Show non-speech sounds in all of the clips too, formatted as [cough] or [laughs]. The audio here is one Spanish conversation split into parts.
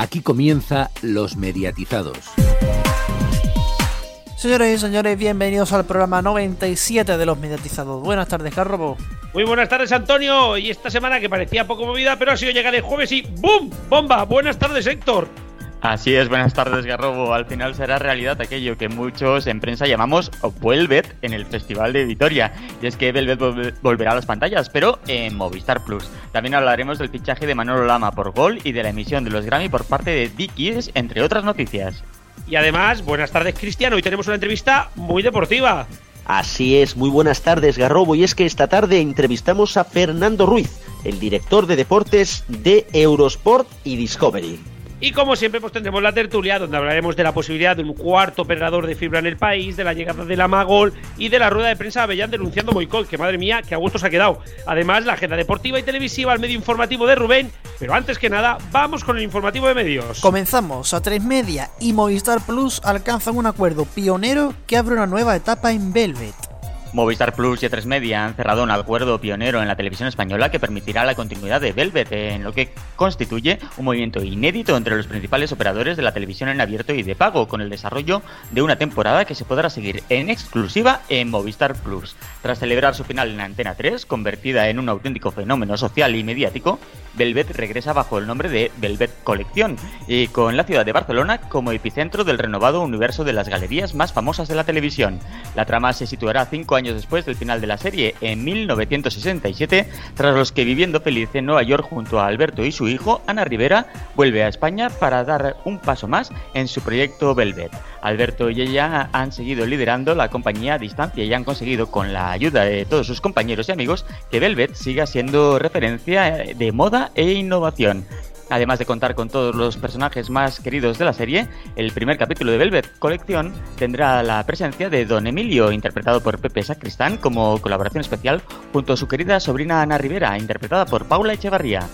Aquí comienza Los Mediatizados. Señores y señores, bienvenidos al programa 97 de Los Mediatizados. Buenas tardes, Carrobo. Muy buenas tardes, Antonio. Y esta semana que parecía poco movida, pero ha sido llegar el jueves y ¡boom! ¡Bomba! Buenas tardes, Héctor. Así es, buenas tardes Garrobo. Al final será realidad aquello que muchos en prensa llamamos Velvet en el Festival de Vitoria. Y es que Velvet volverá a las pantallas, pero en Movistar Plus. También hablaremos del fichaje de Manolo Lama por Gol y de la emisión de los Grammy por parte de Dickies, entre otras noticias. Y además, buenas tardes Cristiano. Hoy tenemos una entrevista muy deportiva. Así es, muy buenas tardes Garrobo. Y es que esta tarde entrevistamos a Fernando Ruiz, el director de deportes de Eurosport y Discovery. Y como siempre, pues tendremos la tertulia donde hablaremos de la posibilidad de un cuarto operador de fibra en el país, de la llegada de la Magol y de la rueda de prensa de Avellán denunciando Moicol, que madre mía, que a gusto se ha quedado. Además, la agenda deportiva y televisiva, el medio informativo de Rubén. Pero antes que nada, vamos con el informativo de medios. Comenzamos. A tres Media y Movistar Plus alcanzan un acuerdo pionero que abre una nueva etapa en Velvet. Movistar Plus y A3 Media han cerrado un acuerdo pionero en la televisión española que permitirá la continuidad de Velvet, en lo que constituye un movimiento inédito entre los principales operadores de la televisión en abierto y de pago, con el desarrollo de una temporada que se podrá seguir en exclusiva en Movistar Plus. Tras celebrar su final en Antena 3, convertida en un auténtico fenómeno social y mediático, Velvet regresa bajo el nombre de Velvet Colección y con la ciudad de Barcelona como epicentro del renovado universo de las galerías más famosas de la televisión. La trama se situará cinco años después del final de la serie, en 1967, tras los que viviendo feliz en Nueva York junto a Alberto y su hijo, Ana Rivera, vuelve a España para dar un paso más en su proyecto Velvet. Alberto y ella han seguido liderando la compañía a distancia y han conseguido con la ayuda de todos sus compañeros y amigos que Velvet siga siendo referencia de moda e innovación. Además de contar con todos los personajes más queridos de la serie, el primer capítulo de Velvet Colección tendrá la presencia de Don Emilio, interpretado por Pepe Sacristán, como colaboración especial junto a su querida sobrina Ana Rivera, interpretada por Paula Echevarría.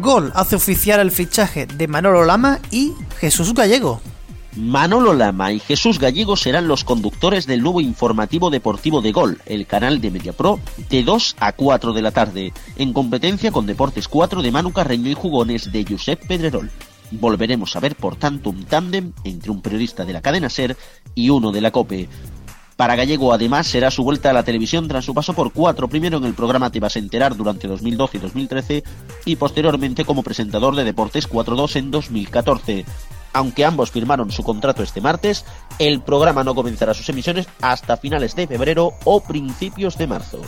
Gol hace oficial el fichaje de Manolo Lama y Jesús Gallego. Manolo Lama y Jesús Gallego serán los conductores del nuevo informativo deportivo de Gol, el canal de MediaPro, de 2 a 4 de la tarde, en competencia con Deportes 4 de Manu Carreño y Jugones de Josep Pedrerol. Volveremos a ver, por tanto, un tándem entre un periodista de la cadena SER y uno de la COPE. Para Gallego, además, será su vuelta a la televisión tras su paso por cuatro, primero en el programa Te vas a enterar durante 2012 y 2013 y posteriormente como presentador de Deportes 4.2 en 2014. Aunque ambos firmaron su contrato este martes, el programa no comenzará sus emisiones hasta finales de febrero o principios de marzo.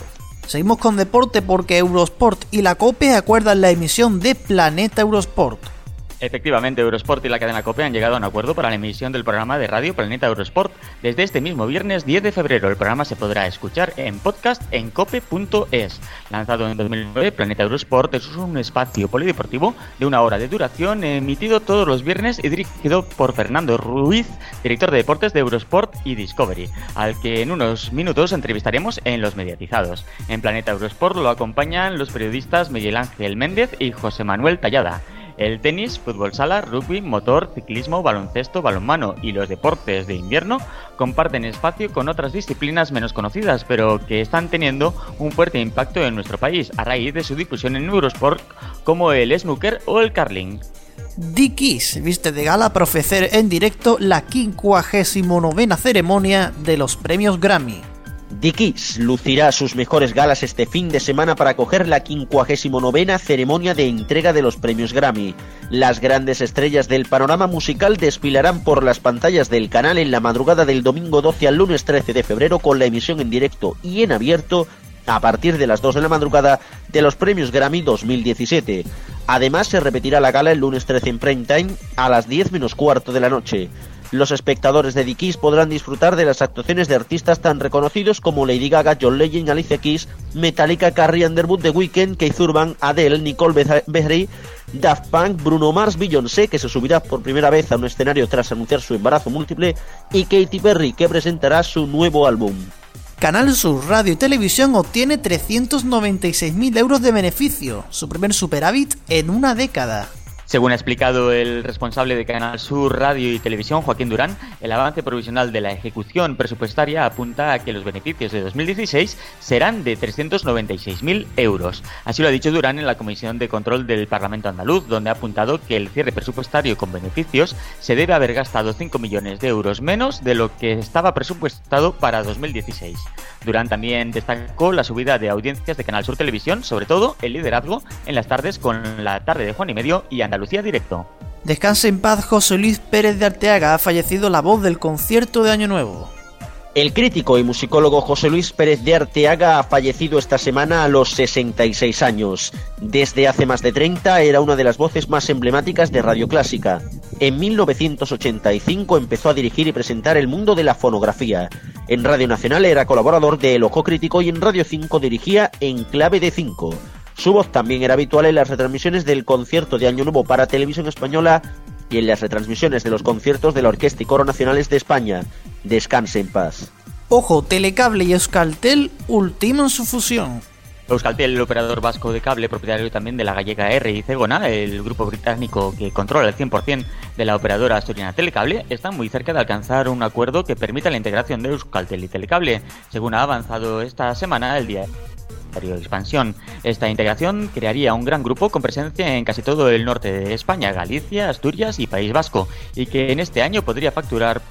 Seguimos con deporte porque Eurosport y la COPE acuerdan la emisión de Planeta Eurosport. Efectivamente, Eurosport y la cadena COPE han llegado a un acuerdo para la emisión del programa de radio Planeta Eurosport. Desde este mismo viernes 10 de febrero, el programa se podrá escuchar en podcast en cope.es. Lanzado en 2009, Planeta Eurosport es un espacio polideportivo de una hora de duración, emitido todos los viernes y dirigido por Fernando Ruiz, director de deportes de Eurosport y Discovery, al que en unos minutos entrevistaremos en Los Mediatizados. En Planeta Eurosport lo acompañan los periodistas Miguel Ángel Méndez y José Manuel Tallada. El tenis, fútbol sala, rugby, motor, ciclismo, baloncesto, balonmano y los deportes de invierno comparten espacio con otras disciplinas menos conocidas, pero que están teniendo un fuerte impacto en nuestro país a raíz de su difusión en Eurosport, como el snooker o el curling. Dickies viste de gala para ofrecer en directo la 59 ceremonia de los premios Grammy. Dickies lucirá sus mejores galas este fin de semana para acoger la 59 ceremonia de entrega de los premios Grammy. Las grandes estrellas del panorama musical desfilarán por las pantallas del canal en la madrugada del domingo 12 al lunes 13 de febrero con la emisión en directo y en abierto a partir de las 2 de la madrugada de los premios Grammy 2017. Además se repetirá la gala el lunes 13 en prime time a las 10 menos cuarto de la noche. Los espectadores de The Kiss podrán disfrutar de las actuaciones de artistas tan reconocidos como Lady Gaga, John Legend, Alicia Keys, Metallica, Carrie Underwood, The Weeknd, Keith Urban, Adele, Nicole Behrey, Daft Punk, Bruno Mars, Beyoncé, que se subirá por primera vez a un escenario tras anunciar su embarazo múltiple, y Katy Perry, que presentará su nuevo álbum. Canal Sur Radio y Televisión obtiene 396.000 euros de beneficio, su primer superávit en una década. Según ha explicado el responsable de Canal Sur Radio y Televisión, Joaquín Durán, el avance provisional de la ejecución presupuestaria apunta a que los beneficios de 2016 serán de 396.000 euros. Así lo ha dicho Durán en la Comisión de Control del Parlamento Andaluz, donde ha apuntado que el cierre presupuestario con beneficios se debe haber gastado 5 millones de euros menos de lo que estaba presupuestado para 2016. Durán también destacó la subida de audiencias de Canal Sur Televisión, sobre todo el liderazgo en las tardes con la tarde de Juan y Medio y Andaluz Lucía Directo. Descanse en paz José Luis Pérez de Arteaga, ha fallecido la voz del concierto de Año Nuevo. El crítico y musicólogo José Luis Pérez de Arteaga ha fallecido esta semana a los 66 años. Desde hace más de 30 era una de las voces más emblemáticas de Radio Clásica. En 1985 empezó a dirigir y presentar El Mundo de la Fonografía. En Radio Nacional era colaborador de El Ojo Crítico y en Radio 5 dirigía En Clave de 5. Su voz también era habitual en las retransmisiones del concierto de Año Nuevo para Televisión Española y en las retransmisiones de los conciertos de la Orquesta y Coro Nacionales de España. Descanse en paz. Ojo, Telecable y Euskaltel ultiman su fusión. Euskaltel, el operador vasco de cable, propietario también de la gallega R y Cegona, el grupo británico que controla el 100% de la operadora asturiana Telecable, está muy cerca de alcanzar un acuerdo que permita la integración de Euskaltel y Telecable, según ha avanzado esta semana el día expansión. Esta integración crearía un gran grupo con presencia en casi todo el norte de España, Galicia, Asturias y País Vasco, y que en este año podría facturar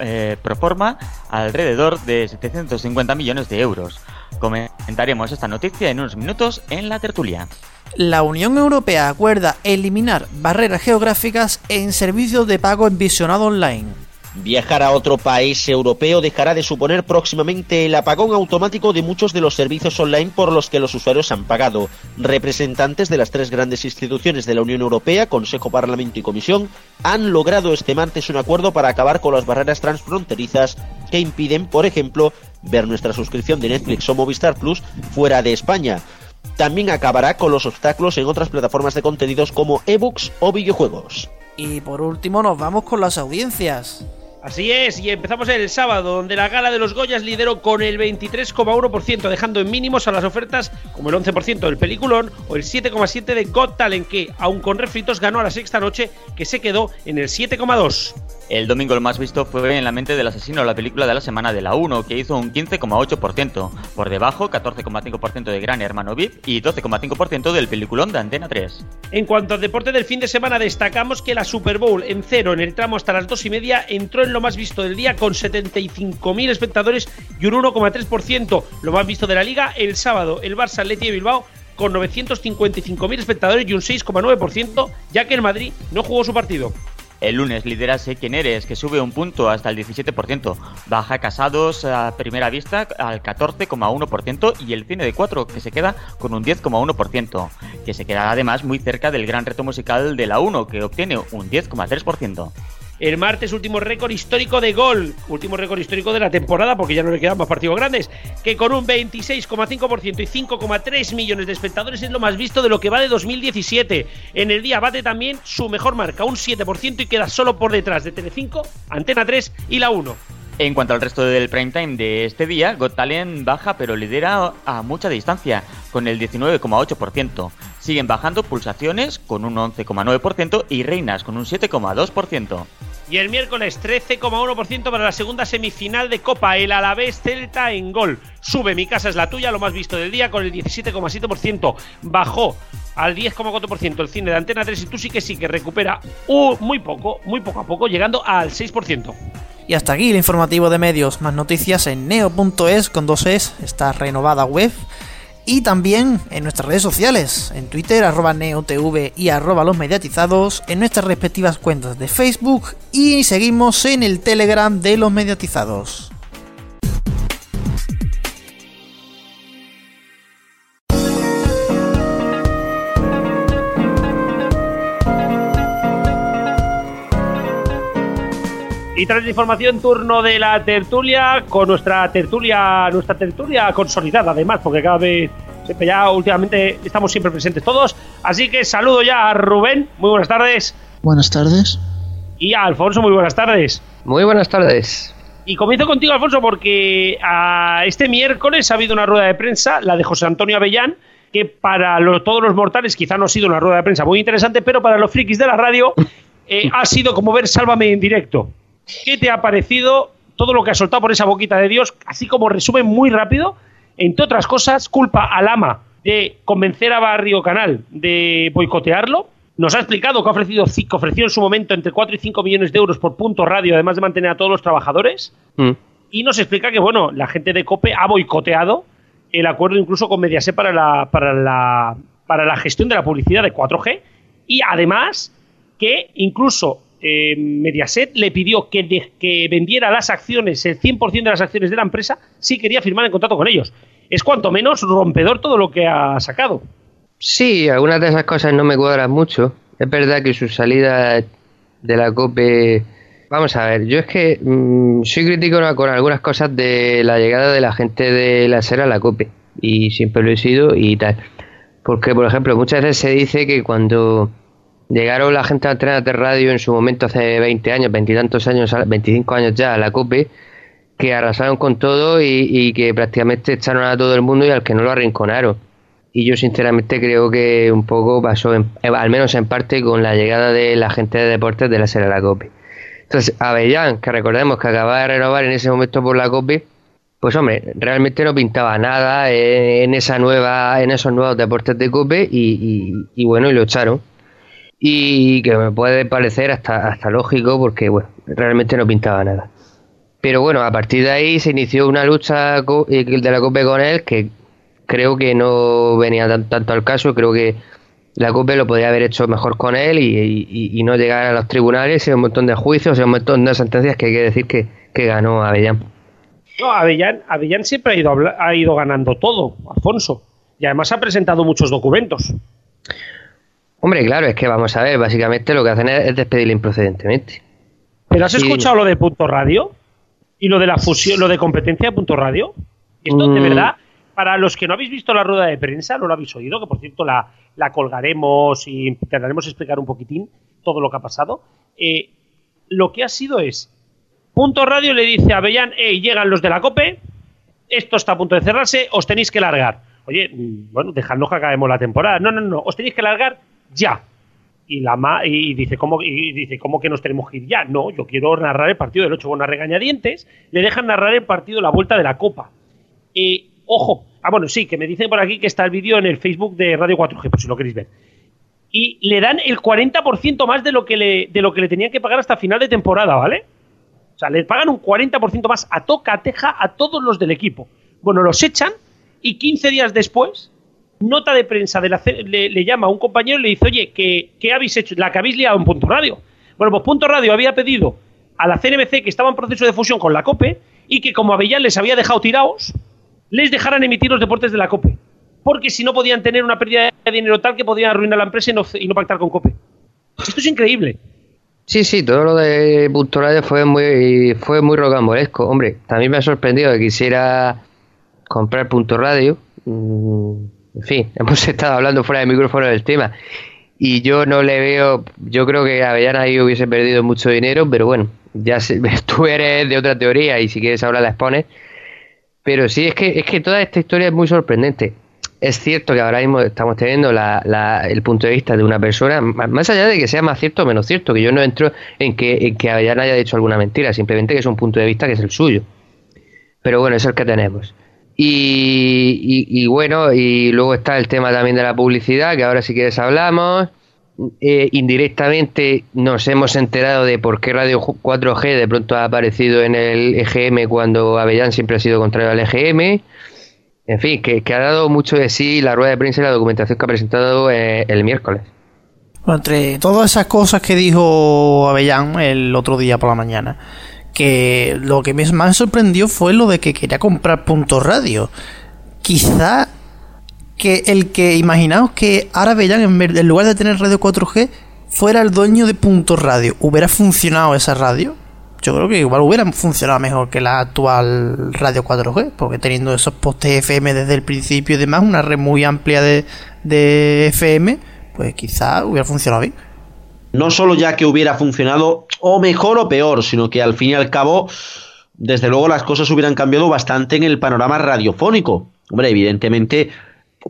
eh, pro forma alrededor de 750 millones de euros. Comentaremos esta noticia en unos minutos en la tertulia. La Unión Europea acuerda eliminar barreras geográficas en servicios de pago en visionado online. Viajar a otro país europeo dejará de suponer próximamente el apagón automático de muchos de los servicios online por los que los usuarios han pagado. Representantes de las tres grandes instituciones de la Unión Europea, Consejo, Parlamento y Comisión, han logrado este martes un acuerdo para acabar con las barreras transfronterizas que impiden, por ejemplo, ver nuestra suscripción de Netflix o Movistar Plus fuera de España. También acabará con los obstáculos en otras plataformas de contenidos como ebooks o videojuegos. Y por último nos vamos con las audiencias. Así es, y empezamos el sábado, donde la gala de los Goyas lideró con el 23,1%, dejando en mínimos a las ofertas como el 11% del peliculón o el 7,7% de Got Talent, que, aun con refritos, ganó a la sexta noche, que se quedó en el 7,2%. El domingo lo más visto fue en La mente del asesino, la película de la semana de la 1, que hizo un 15,8%. Por debajo, 14,5% de Gran Hermano VIP y 12,5% del peliculón de Antena 3. En cuanto al deporte del fin de semana, destacamos que la Super Bowl en cero en el tramo hasta las 2 y media entró en lo más visto del día con 75.000 espectadores y un 1,3%. Lo más visto de la liga el sábado, el Barça Atleti de Bilbao con 955.000 espectadores y un 6,9%, ya que el Madrid no jugó su partido. El lunes lidera Sé quién eres, que sube un punto hasta el 17%. Baja Casados a primera vista al 14,1% y el Cine de 4, que se queda con un 10,1%, que se queda además muy cerca del gran reto musical de la 1, que obtiene un 10,3%. El martes, último récord histórico de gol. Último récord histórico de la temporada, porque ya no le quedan más partidos grandes. Que con un 26,5% y 5,3 millones de espectadores es lo más visto de lo que va de 2017. En el día bate también su mejor marca, un 7%, y queda solo por detrás de Telecinco, Antena 3 y la 1. En cuanto al resto del prime time de este día, Got Talent baja pero lidera a mucha distancia, con el 19,8%. Siguen bajando pulsaciones con un 11,9% y reinas con un 7,2%. Y el miércoles 13,1% para la segunda semifinal de Copa, el Alavés Celta en gol. Sube Mi casa es la tuya, lo más visto del día, con el 17,7%. Bajó al 10,4% el cine de Antena 3 y tú sí que sí que recupera muy poco, muy poco a poco, llegando al 6%. Y hasta aquí el informativo de medios. Más noticias en neo.es con dos es, esta renovada web. Y también en nuestras redes sociales, en Twitter, arroba neotv y arroba los mediatizados, en nuestras respectivas cuentas de Facebook y seguimos en el Telegram de los mediatizados. Y tras la información, turno de la tertulia, con nuestra tertulia, nuestra tertulia consolidada además, porque cada vez, ya últimamente estamos siempre presentes todos. Así que saludo ya a Rubén, muy buenas tardes. Buenas tardes. Y a Alfonso, muy buenas tardes. Muy buenas tardes. Y comienzo contigo, Alfonso, porque a este miércoles ha habido una rueda de prensa, la de José Antonio Avellán, que para todos los mortales quizá no ha sido una rueda de prensa muy interesante, pero para los frikis de la radio [laughs] eh, ha sido como ver Sálvame en directo. ¿Qué te ha parecido todo lo que ha soltado por esa boquita de Dios? Así como resumen muy rápido, entre otras cosas, culpa al ama de convencer a Barrio Canal de boicotearlo. Nos ha explicado que, ha ofrecido, que ofreció en su momento entre 4 y 5 millones de euros por punto radio, además de mantener a todos los trabajadores. Mm. Y nos explica que, bueno, la gente de COPE ha boicoteado el acuerdo incluso con Mediaset para la, para la, para la gestión de la publicidad de 4G y además que incluso eh, Mediaset le pidió que, que vendiera las acciones, el 100% de las acciones de la empresa, si quería firmar en contrato con ellos. Es cuanto menos rompedor todo lo que ha sacado. Sí, algunas de esas cosas no me cuadran mucho. Es verdad que su salida de la COPE Vamos a ver, yo es que mm, soy crítico con algunas cosas de la llegada de la gente de la SER a la COPE y siempre lo he sido y tal. Porque, por ejemplo, muchas veces se dice que cuando llegaron la gente a de Radio en su momento hace 20 años, 20 y tantos años, 25 años ya a la COPE, que arrasaron con todo y, y, que prácticamente echaron a todo el mundo y al que no lo arrinconaron. Y yo sinceramente creo que un poco pasó, al menos en parte, con la llegada de la gente de deportes de la SER a la COPE. Entonces, Avellán, que recordemos que acababa de renovar en ese momento por la COPE, pues hombre, realmente no pintaba nada en esa nueva, en esos nuevos deportes de COPE y, bueno, y lo echaron. Y que me puede parecer hasta, hasta lógico porque bueno, realmente no pintaba nada. Pero bueno, a partir de ahí se inició una lucha eh, de la COPE con él que creo que no venía tanto al caso, creo que la COPE lo podría haber hecho mejor con él y, no llegar a los tribunales y un montón de juicios y un montón de sentencias que hay que decir que, ganó Avellán. No, Avellán, Avellán siempre ha ido, ha ido ganando todo, Alfonso. Y además ha presentado muchos documentos. Hombre, claro, es que vamos a ver, básicamente lo que hacen es, despedirle improcedentemente. ¿Pero has escuchado lo de Punto Radio? ¿Y lo de la fusión, lo de competencia de Punto Radio? Esto de mm. verdad para los que no habéis visto la rueda de prensa, no lo habéis oído, que por cierto la, la colgaremos y intentaremos explicar un poquitín todo lo que ha pasado. Eh, lo que ha sido es, Punto Radio le dice a Bellán, hey, llegan los de la COPE, esto está a punto de cerrarse, os tenéis que largar. Oye, mm, bueno, dejadnos que acabemos la temporada. No, no, no, os tenéis que largar ya. Y, la y dice, ¿cómo, dice, ¿cómo que nos tenemos que ir ya? No, yo quiero narrar el partido del 8 con una regañadientes. Le dejan narrar el partido la vuelta de la Copa. Eh, Ojo, ah, bueno, sí, que me dicen por aquí que está el vídeo en el Facebook de Radio 4G, por si lo queréis ver. Y le dan el 40% más de lo, que le, de lo que le tenían que pagar hasta final de temporada, ¿vale? O sea, le pagan un 40% más a toca, teja, a todos los del equipo. Bueno, los echan y 15 días después, nota de prensa de la le, llama a un compañero y le dice, oye, ¿qué, ¿qué, habéis hecho? La que habéis liado en Punto Radio. Bueno, pues Punto Radio había pedido a la CNBC que estaba en proceso de fusión con la COPE y que como Avellán les había dejado tirados, les dejaran emitir los deportes de la COPE. Porque si no podían tener una pérdida de dinero tal que podían arruinar la empresa y no, pactar con COPE. Esto es increíble. Sí, sí, todo lo de Punto Radio fue muy, fue muy rocambolesco. Hombre, también me ha sorprendido que quisiera comprar Punto Radio. Mm, en fin, [laughs] hemos estado hablando fuera de micrófono del tema. Y yo no le veo, yo creo que Avellana ahí hubiese perdido mucho dinero, pero bueno, ya [laughs] tú eres de otra teoría y si quieres ahora la expones. Pero sí, es que, es que toda esta historia es muy sorprendente. Es cierto que ahora mismo estamos teniendo el punto de vista de una persona, más allá de que sea más cierto o menos cierto, que yo no entro en que, en que haya dicho alguna mentira, simplemente que es un punto de vista que es el suyo. Pero bueno, es el que tenemos. Y, bueno, y luego está el tema también de la publicidad, que ahora si quieres hablamos. Eh, indirectamente nos hemos enterado de por qué Radio 4G de pronto ha aparecido en el EGM cuando Avellán siempre ha sido contrario al EGM. En fin, que, ha dado mucho de sí la rueda de prensa y la documentación que ha presentado eh, el miércoles. entre todas esas cosas que dijo Avellán el otro día por la mañana, que lo que más sorprendió fue lo de que quería comprar punto radio. Quizá que el que imaginaos que vean en, lugar de tener radio 4G fuera el dueño de punto radio, ¿hubiera funcionado esa radio? Yo creo que igual hubiera funcionado mejor que la actual radio 4G, porque teniendo esos postes FM desde el principio y demás, una red muy amplia de, de FM, pues quizá hubiera funcionado bien. No solo ya que hubiera funcionado o mejor o peor, sino que al fin y al cabo, desde luego las cosas hubieran cambiado bastante en el panorama radiofónico. Hombre, evidentemente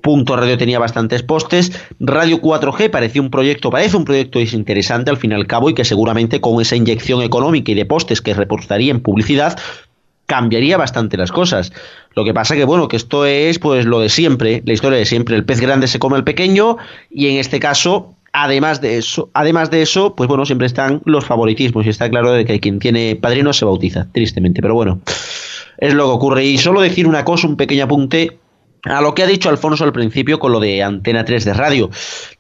Punto Radio tenía bastantes postes. Radio 4G parecía un proyecto, parece un proyecto interesante al fin y al cabo y que seguramente con esa inyección económica y de postes que reportaría en publicidad cambiaría bastante las cosas. Lo que pasa que bueno, que esto es pues lo de siempre, la historia de siempre, el pez grande se come al pequeño y en este caso Además de eso, además de eso, pues bueno, siempre están los favoritismos y está claro de que quien tiene padrino se bautiza, tristemente, pero bueno, es lo que ocurre. Y solo decir una cosa, un pequeño apunte a lo que ha dicho Alfonso al principio con lo de Antena 3 de radio.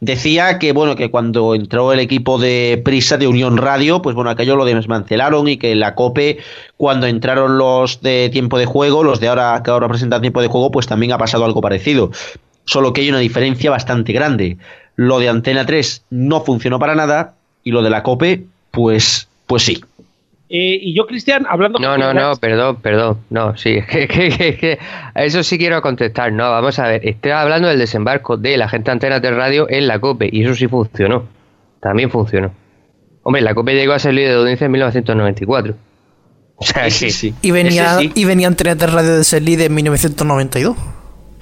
Decía que bueno, que cuando entró el equipo de Prisa de Unión Radio, pues bueno, aquello lo desmantelaron y que la COPE cuando entraron los de tiempo de juego, los de ahora que ahora presentan tiempo de juego, pues también ha pasado algo parecido. Solo que hay una diferencia bastante grande. Lo de Antena 3 no funcionó para nada y lo de la COPE, pues, pues sí. Eh, y yo, Cristian, hablando... No, no, no, perdón, perdón. No, sí, [laughs] que, que, eso sí quiero contestar. No, vamos a ver, estoy hablando del desembarco de la gente Antena 3 Radio en la COPE y eso sí funcionó. También funcionó. Hombre, la COPE llegó a ser líder de audiencia en 1994. O sea, sí, sí. Y venía, y venía Antena 3 Radio de ser líder en 1992.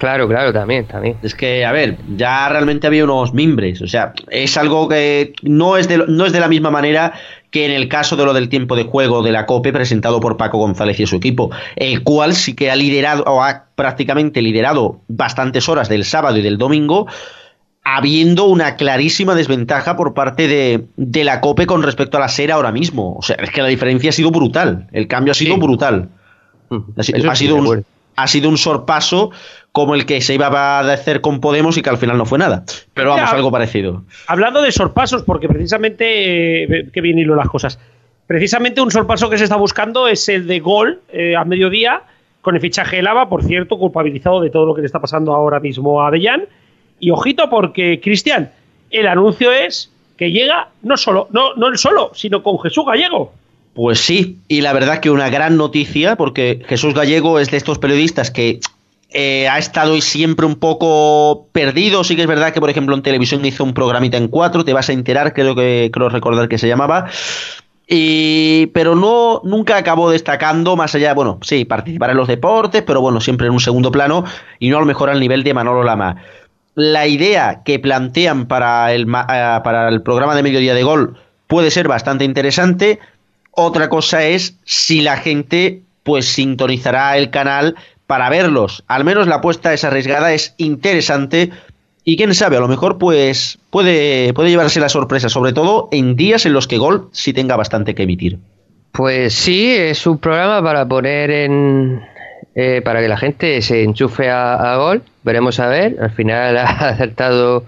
Claro, claro, también, también. Es que, a ver, ya realmente había unos mimbres, o sea, es algo que no es de, no es de la misma manera que en el caso de lo del tiempo de juego de la COPE presentado por Paco González y su equipo, el cual sí que ha liderado, o ha prácticamente liderado bastantes horas del sábado y del domingo, habiendo una clarísima desventaja por parte de, de la COPE con respecto a la SER ahora mismo. O sea, es que la diferencia ha sido brutal, el cambio ha sido brutal. Ha, sido un, ha sido un sorpaso como el que se iba a hacer con Podemos y que al final no fue nada. Pero vamos, algo parecido. Hablando de sorpasos, porque precisamente, eh, que bien hilo las cosas, precisamente un sorpaso que se está buscando es el de Gol eh, a mediodía, con el fichaje de Lava, por cierto, culpabilizado de todo lo que le está pasando ahora mismo a Avellán. Y ojito, porque, Cristian, el anuncio es que llega no solo, no, no él solo, sino con Jesús Gallego. Pues sí, y la verdad que una gran noticia, porque Jesús Gallego es de estos periodistas que eh, ha estado siempre un poco perdido. Sí que es verdad que, por ejemplo, en televisión hizo un programita en cuatro, te vas a enterar, creo que creo recordar que se llamaba. Y, pero no, nunca acabó destacando más allá, bueno, sí, participar en los deportes, pero bueno, siempre en un segundo plano y no a lo mejor al nivel de Manolo Lama. La idea que plantean para el, eh, para el programa de mediodía de gol puede ser bastante interesante. Otra cosa es si la gente pues sintonizará el canal para verlos. Al menos la apuesta es arriesgada, es interesante y quién sabe, a lo mejor pues puede, puede llevarse la sorpresa, sobre todo en días en los que Gol sí tenga bastante que emitir. Pues sí, es un programa para poner en... Eh, para que la gente se enchufe a, Gol. Veremos a ver. Al final [laughs] ha acertado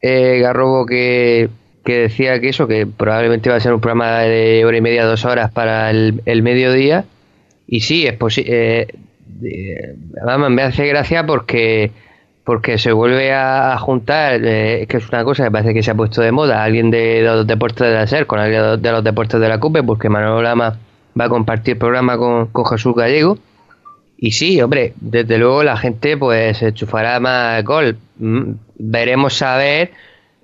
eh, Garrobo que, que decía que eso, que probablemente va a ser un programa de hora y media, dos horas para el, el mediodía. Y sí, es posible. Eh, vamos, me hace gracia porque porque se vuelve a, juntar, eh, es que es una cosa que parece que se ha puesto de moda, alguien de, los deportes de la SER con alguien de los deportes de la CUPE, porque Manuel Lama va a compartir programa con, Jesús Gallego. Y sí, hombre, desde luego la gente pues enchufará más gol. Mm, veremos a ver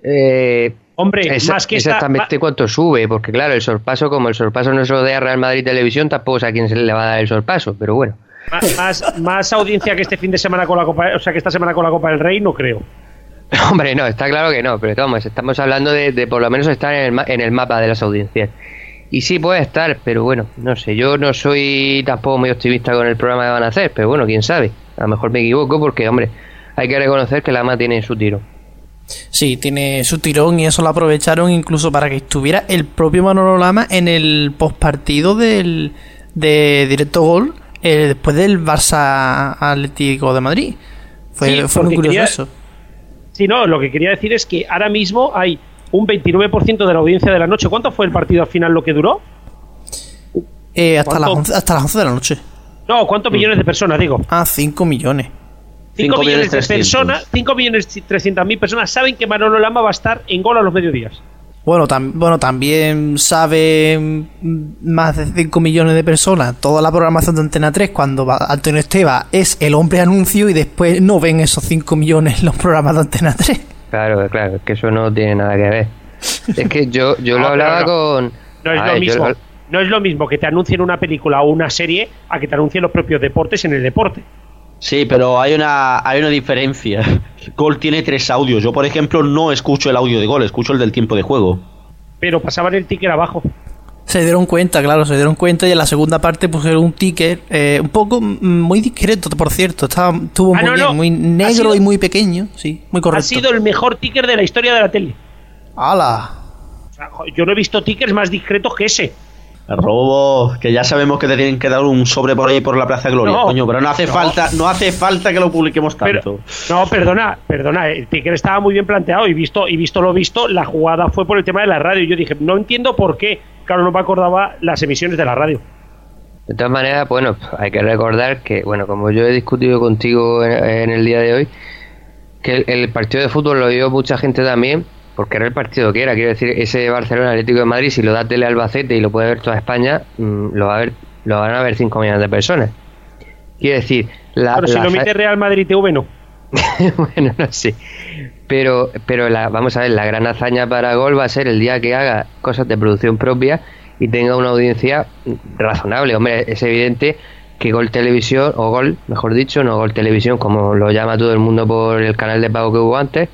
eh, Hombre, más que exactamente cuánto sube, porque claro, el sorpaso, como el sorpaso no es lo de Real Madrid Televisión, tampoco sé a quién se le va a dar el sorpaso, pero bueno. Más, más, audiencia que este fin de semana con la Copa, o sea, que esta semana con la Copa del Rey, no creo. [laughs] Hombre, no, está claro que no, pero estamos, estamos hablando de, por lo menos estar en el, en el mapa de las audiencias. Y sí puede estar, pero bueno, no sé, yo no soy tampoco muy optimista con el programa que van a hacer, pero bueno, quién sabe. A lo mejor me equivoco porque, hombre, hay que reconocer que la AMA tiene su tiro. Sí, tiene su tirón y eso lo aprovecharon incluso para que estuviera el propio Manolo Lama en el postpartido del de Directo Gol eh, después del Barça Atlético de Madrid. Fue, muy curioso eso. Sí, no, lo que quería decir es que ahora mismo hay un 29% de la audiencia de la noche. ¿Cuánto fue el partido al final lo que duró? Eh, hasta, las 11, hasta las 11 de la noche. No, ¿cuántos millones de personas digo? Ah, 5 millones. 5 millones de personas, 5 millones 300 mil personas saben que Manolo Lama va a estar en gol a los mediodías. Bueno, bueno, también sabe más de 5 millones de personas toda la programación de Antena 3 cuando Antonio Esteba es el hombre anuncio y después no ven esos 5 millones los programas de Antena 3. Claro, claro, es que eso no tiene nada que ver. Es que yo, yo lo hablaba con... No es lo mismo. No es lo mismo que te anuncien una película o una serie a que te anuncien los propios deportes en el deporte. Sí, pero hay una, hay una diferencia. [laughs] Gol tiene tres audios. Yo, por ejemplo, no escucho el audio de Gol, escucho el del tiempo de juego. Pero pasaban el ticker abajo. Se dieron cuenta, claro, se dieron cuenta y en la segunda parte pusieron un ticket eh, un poco mm, muy discreto, por cierto. Estaba, estuvo Ah, muy no, bien, no. muy negro sido- y muy pequeño, sí, muy correcto. Ha sido el mejor ticker de la historia de la tele. ¡Hala! O sea, jo- yo no he visto tickers más discretos que ese. El robo, que ya sabemos que te tienen que dar un sobre por ahí por la Plaza Gloria, No. coño, pero no hace No. falta, no hace falta que lo publiquemos tanto. Pero, no, perdona, perdona, el ticker estaba muy bien planteado y visto, y visto lo visto, la jugada fue por el tema de la radio. Yo dije, no entiendo por qué. Claro, no me acordaba las emisiones de la radio. De todas maneras, bueno, hay que recordar que, bueno, como yo he discutido contigo en, en el día de hoy, que el, el partido de fútbol lo vio mucha gente también, porque era el partido que era. Quiero decir, ese Barcelona Atlético de Madrid, si lo da tele Albacete y lo puede ver toda España, mm, lo, va a ver, lo van a ver 5 millones de personas. Quiero decir, la, Claro, si lo emite Real Madrid TV, no. [laughs] bueno, no sé. Pero, pero la, vamos a ver, la gran hazaña para Gol va a ser el día que haga cosas de producción propia y tenga una audiencia razonable. Hombre, es evidente que Gol Televisión, o Gol, mejor dicho, no Gol Televisión, como lo llama todo el mundo por el canal de pago que hubo antes,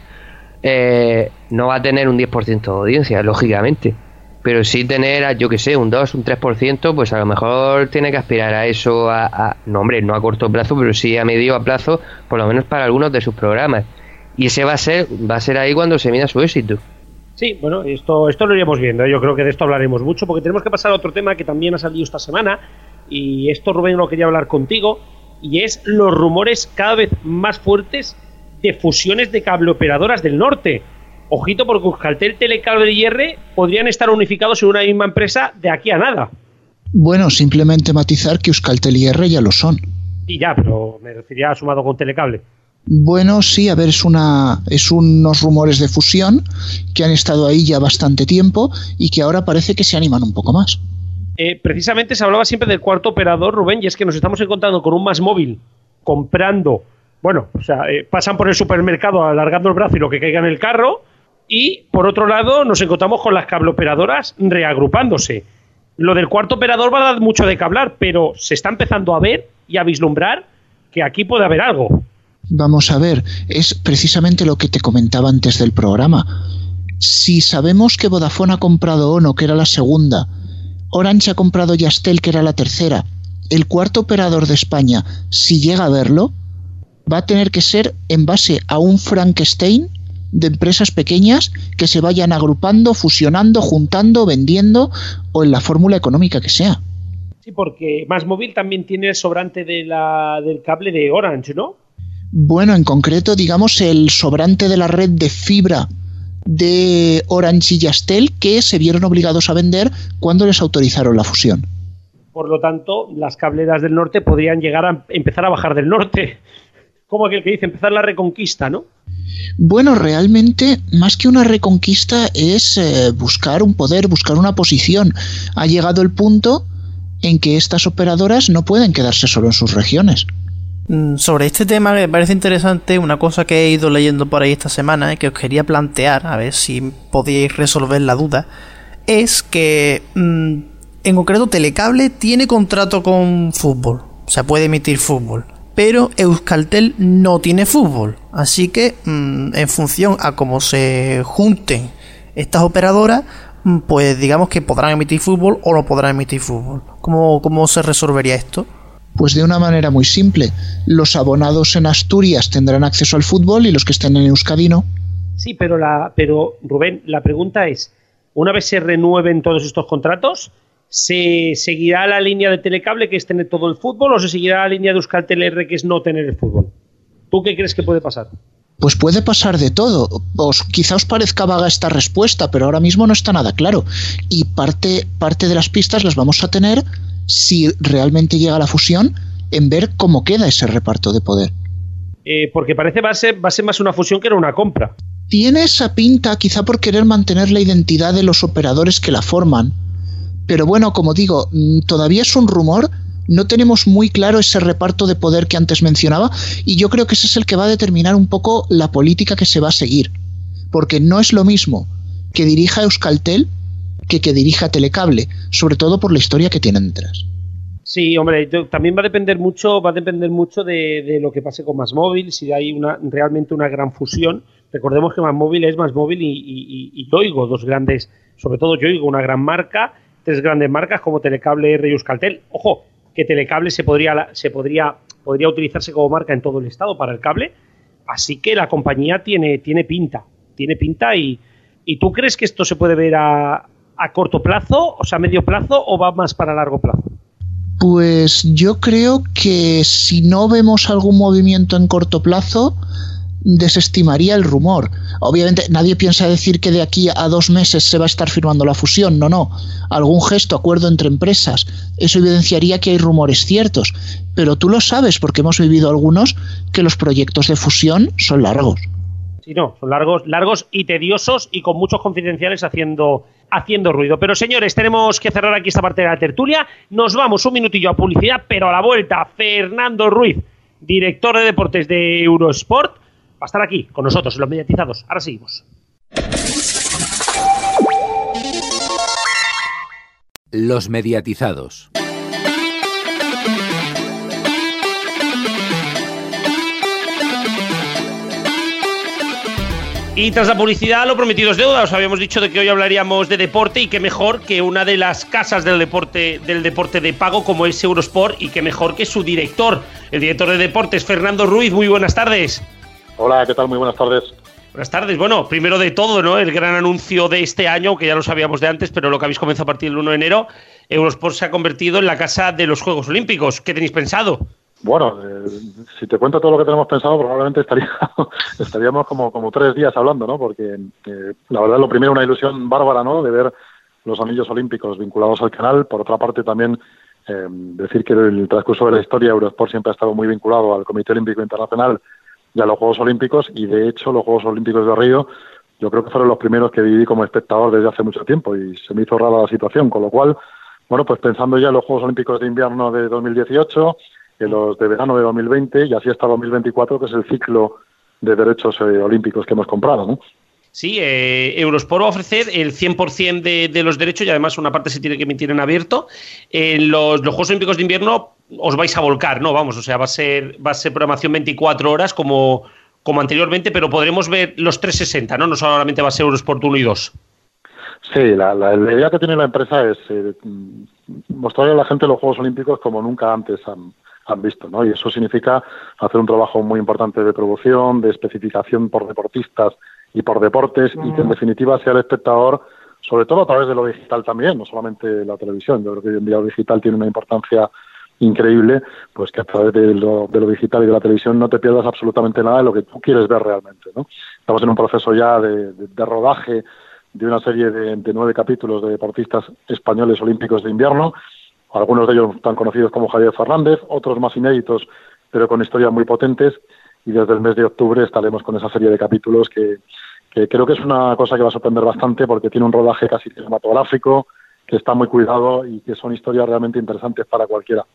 eh, no va a tener un 10% de audiencia, lógicamente. Pero sí tener, yo que sé, un 2, un 3%, pues a lo mejor tiene que aspirar a eso, a, no hombre, no a corto plazo, pero sí a medio a plazo, por lo menos para algunos de sus programas. Y ese va a ser, va a ser ahí cuando se mida su éxito. Sí, bueno, esto, esto lo iremos viendo. ¿eh? Yo creo que de esto hablaremos mucho porque tenemos que pasar a otro tema que también ha salido esta semana. Y esto, Rubén, lo quería hablar contigo. Y es los rumores cada vez más fuertes de fusiones de cableoperadoras del norte. Ojito, porque Euskaltel, Telecable y R podrían estar unificados en una misma empresa de aquí a nada. Bueno, simplemente matizar que Euskaltel y R ya lo son. Y ya, pero me refería sumado con Telecable. Bueno, sí, a ver, es una es unos rumores de fusión que han estado ahí ya bastante tiempo y que ahora parece que se animan un poco más. Eh, precisamente se hablaba siempre del cuarto operador, Rubén, y es que nos estamos encontrando con un más móvil comprando, bueno, o sea, eh, pasan por el supermercado alargando el brazo y lo que caiga en el carro, y por otro lado nos encontramos con las cableoperadoras reagrupándose. Lo del cuarto operador va a dar mucho de que hablar, pero se está empezando a ver y a vislumbrar que aquí puede haber algo. Vamos a ver, es precisamente lo que te comentaba antes del programa. Si sabemos que Vodafone ha comprado Ono, que era la segunda, Orange ha comprado Yastel, que era la tercera, el cuarto operador de España, si llega a verlo, va a tener que ser en base a un Frankenstein de empresas pequeñas que se vayan agrupando, fusionando, juntando, vendiendo o en la fórmula económica que sea. Sí, porque Más Móvil también tiene el sobrante de la, del cable de Orange, ¿no? Bueno, en concreto, digamos, el sobrante de la red de fibra de Orange y Yastel que se vieron obligados a vender cuando les autorizaron la fusión. Por lo tanto, las cableras del norte podrían llegar a empezar a bajar del norte. [laughs] Como aquel que dice, empezar la reconquista, ¿no? Bueno, realmente, más que una reconquista, es eh, buscar un poder, buscar una posición. Ha llegado el punto en que estas operadoras no pueden quedarse solo en sus regiones. Mm, Sobre este tema me parece interesante una cosa que he ido leyendo por ahí esta semana y que os quería plantear, a ver si podíais resolver la duda, es que mm, en concreto Telecable tiene contrato con fútbol, o sea, puede emitir fútbol, pero Euskaltel no tiene fútbol, así que mm, en función a cómo se junten estas operadoras, mm, pues digamos que podrán emitir fútbol o no podrán emitir fútbol. ¿Cómo, cómo se resolvería esto? Pues de una manera muy simple. Los abonados en Asturias tendrán acceso al fútbol y los que estén en Euskadi no. Sí, pero, la, pero Rubén, la pregunta es, una vez se renueven todos estos contratos, ¿se seguirá la línea de Telecable que es tener todo el fútbol o se seguirá la línea de Euskaltel R que es no tener el fútbol? ¿Tú qué crees que puede pasar? Pues puede pasar de todo. Os, quizá os parezca vaga esta respuesta, pero ahora mismo no está nada claro. Y parte, parte de las pistas las vamos a tener si realmente llega la fusión en ver cómo queda ese reparto de poder. Eh, porque parece va a, ser, va a ser más una fusión que era una compra. Tiene esa pinta quizá por querer mantener la identidad de los operadores que la forman. Pero bueno, como digo, mm, todavía es un rumor, no tenemos muy claro ese reparto de poder que antes mencionaba y yo creo que ese es el que va a determinar un poco la política que se va a seguir. Porque no es lo mismo que dirija Euskaltel que que dirija Telecable, sobre todo por la historia que tienen detrás. Sí, hombre, también va a depender mucho, va a depender mucho de, lo que pase con Más Móvil, si hay una, realmente una gran fusión. Recordemos que Más Móvil es Más Móvil y, y, y Yoigo, dos grandes, sobre todo Yoigo, una gran marca, tres grandes marcas como Telecable, R y. Ojo, que Telecable se podría, se podría, podría utilizarse como marca en todo el estado para el cable, así que la compañía tiene, tiene pinta, tiene pinta y, ¿y tú crees que esto se puede ver a, a corto plazo, o sea, a medio plazo o va más para largo plazo? Pues yo creo que si no vemos algún movimiento en corto plazo, desestimaría el rumor. Obviamente nadie piensa decir que de aquí a dos meses se va a estar firmando la fusión, no, no. Algún gesto, acuerdo entre empresas, eso evidenciaría que hay rumores ciertos. Pero tú lo sabes porque hemos vivido algunos que los proyectos de fusión son largos. Sí, no, son largos, largos y tediosos y con muchos confidenciales haciendo haciendo ruido. Pero señores, tenemos que cerrar aquí esta parte de la tertulia. Nos vamos un minutillo a publicidad, pero a la vuelta, Fernando Ruiz, director de deportes de Eurosport, va a estar aquí con nosotros los mediatizados. Ahora seguimos. Los mediatizados. Y tras la publicidad, lo prometido es deuda. Os habíamos dicho de que hoy hablaríamos de deporte y qué mejor que una de las casas del deporte, del deporte de pago como es Eurosport y qué mejor que su director, el director de deportes, Fernando Ruiz. Muy buenas tardes. Hola, ¿qué tal? Muy buenas tardes. Buenas tardes. Bueno, primero de todo, ¿no? El gran anuncio de este año, que ya lo sabíamos de antes, pero lo que habéis comenzado a partir del 1 de enero, Eurosport se ha convertido en la casa de los Juegos Olímpicos. ¿Qué tenéis pensado? Bueno, eh, si te cuento todo lo que tenemos pensado, probablemente estaría, [laughs] estaríamos como, como tres días hablando, ¿no? Porque eh, la verdad, lo primero, una ilusión bárbara, ¿no? De ver los anillos olímpicos vinculados al canal. Por otra parte, también eh, decir que el transcurso de la historia, Eurosport siempre ha estado muy vinculado al Comité Olímpico Internacional y a los Juegos Olímpicos. Y de hecho, los Juegos Olímpicos de Río, yo creo que fueron los primeros que viví como espectador desde hace mucho tiempo y se me hizo rara la situación. Con lo cual, bueno, pues pensando ya en los Juegos Olímpicos de Invierno de 2018 que los de verano de 2020 y así hasta 2024, que es el ciclo de derechos eh, olímpicos que hemos comprado, ¿no? Sí, eh, Eurosport va a ofrecer el 100% de, de, los derechos y además una parte se tiene que emitir en abierto. En los, Juegos Olímpicos de Invierno os vais a volcar, ¿no? Vamos, o sea, va a ser, va a ser programación 24 horas como, como anteriormente, pero podremos ver los 360, ¿no? No solamente va a ser Eurosport 1 y 2. Sí, la idea que tiene la empresa es eh, mostrarle a la gente los Juegos Olímpicos como nunca antes han, han visto, ¿no? Y eso significa hacer un trabajo muy importante de producción, de especificación por deportistas y por deportes, y que en definitiva sea el espectador, sobre todo a través de lo digital también, no solamente la televisión. Yo creo que hoy en día lo digital tiene una importancia increíble, pues que a través de lo, de lo, digital y de la televisión no te pierdas absolutamente nada de lo que tú quieres ver realmente. ¿no? Estamos en un proceso ya de, de, de rodaje de una serie de, de, nueve capítulos de deportistas españoles olímpicos de invierno algunos de ellos tan conocidos como Javier Fernández, otros más inéditos, pero con historias muy potentes. Y desde el mes de octubre estaremos con esa serie de capítulos que, que creo que es una cosa que va a sorprender bastante porque tiene un rodaje casi cinematográfico, que está muy cuidado y que son historias realmente interesantes para cualquiera.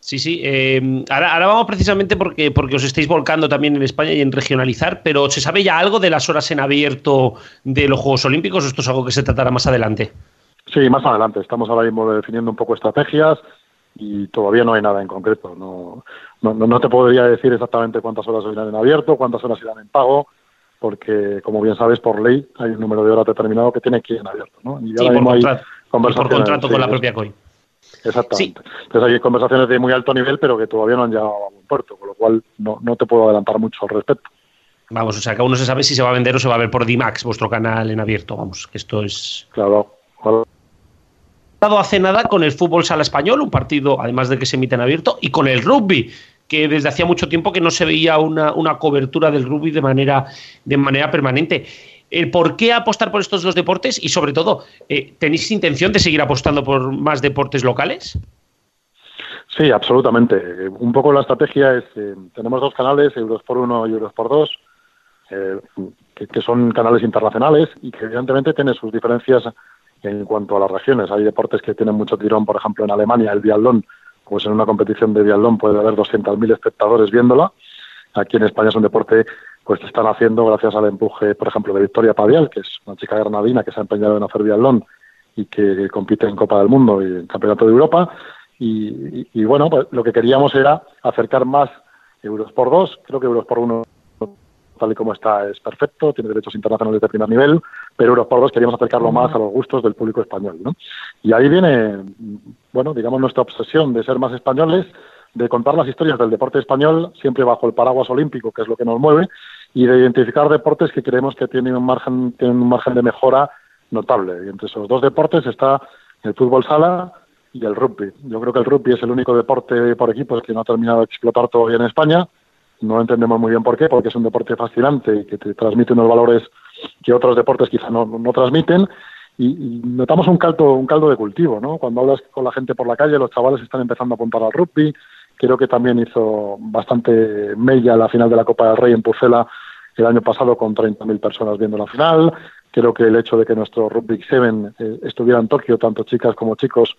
Sí, sí. Eh, ahora, ahora, vamos precisamente porque, porque os estáis volcando también en España y en regionalizar, pero ¿se sabe ya algo de las horas en abierto de los Juegos Olímpicos o esto es algo que se tratará más adelante? Sí, más adelante. Estamos ahora mismo definiendo un poco estrategias y todavía no hay nada en concreto. No, no, no te podría decir exactamente cuántas horas irán en abierto, cuántas horas irán en pago, porque, como bien sabes, por ley hay un número de horas determinado que tiene que ir en abierto. ¿no? Y sí, por, contrato, y por contrato con la propia COI. Exactamente. Sí. Entonces hay conversaciones de muy alto nivel, pero que todavía no han llegado a buen puerto, con lo cual no, no te puedo adelantar mucho al respecto. Vamos, o sea, que aún no se sabe si se va a vender o se va a ver por DMAX, vuestro canal en abierto. Vamos, que esto es. Claro. claro hace nada con el fútbol sala español, un partido además de que se emite en abierto, y con el rugby, que desde hacía mucho tiempo que no se veía una, una cobertura del rugby de manera, de manera permanente. El por qué apostar por estos dos deportes y sobre todo, eh, ¿tenéis intención de seguir apostando por más deportes locales? Sí, absolutamente. Un poco la estrategia es, eh, tenemos dos canales, Euros por uno y Euros por dos, eh, que, que, son canales internacionales y que evidentemente tienen sus diferencias en cuanto a las regiones. Hay deportes que tienen mucho tirón, por ejemplo, en Alemania, el biatlón, pues en una competición de biatlón puede haber 200.000 espectadores viéndola. Aquí en España es un deporte pues que están haciendo gracias al empuje, por ejemplo, de Victoria Padial, que es una chica granadina que se ha empeñado en hacer biatlón y que compite en Copa del Mundo y en Campeonato de Europa. Y, bueno, pues lo que queríamos era acercar más euros por dos. Creo que euros por uno, tal y como está, es perfecto, tiene derechos internacionales de primer nivel, pero euros por dos queríamos acercarlo más a los gustos del público español. ¿no? Y ahí viene, bueno, digamos, nuestra obsesión de ser más españoles, de contar las historias del deporte español, siempre bajo el paraguas olímpico, que es lo que nos mueve, y de identificar deportes que creemos que tienen un margen, tienen un margen de mejora notable. Y entre esos dos deportes está el fútbol sala, y el rugby. Yo creo que el rugby es el único deporte por equipos que no ha terminado de explotar todavía en España. No entendemos muy bien por qué, porque es un deporte fascinante y que te transmite unos valores que otros deportes quizá no, no transmiten. Y, notamos un caldo, un caldo de cultivo, ¿no? Cuando hablas con la gente por la calle, los chavales están empezando a apuntar al rugby. Creo que también hizo bastante mella la final de la Copa del Rey en Pucela el año pasado con 30.000 personas viendo la final. Creo que el hecho de que nuestro Rugby 7 eh, estuviera en Tokio, tanto chicas como chicos,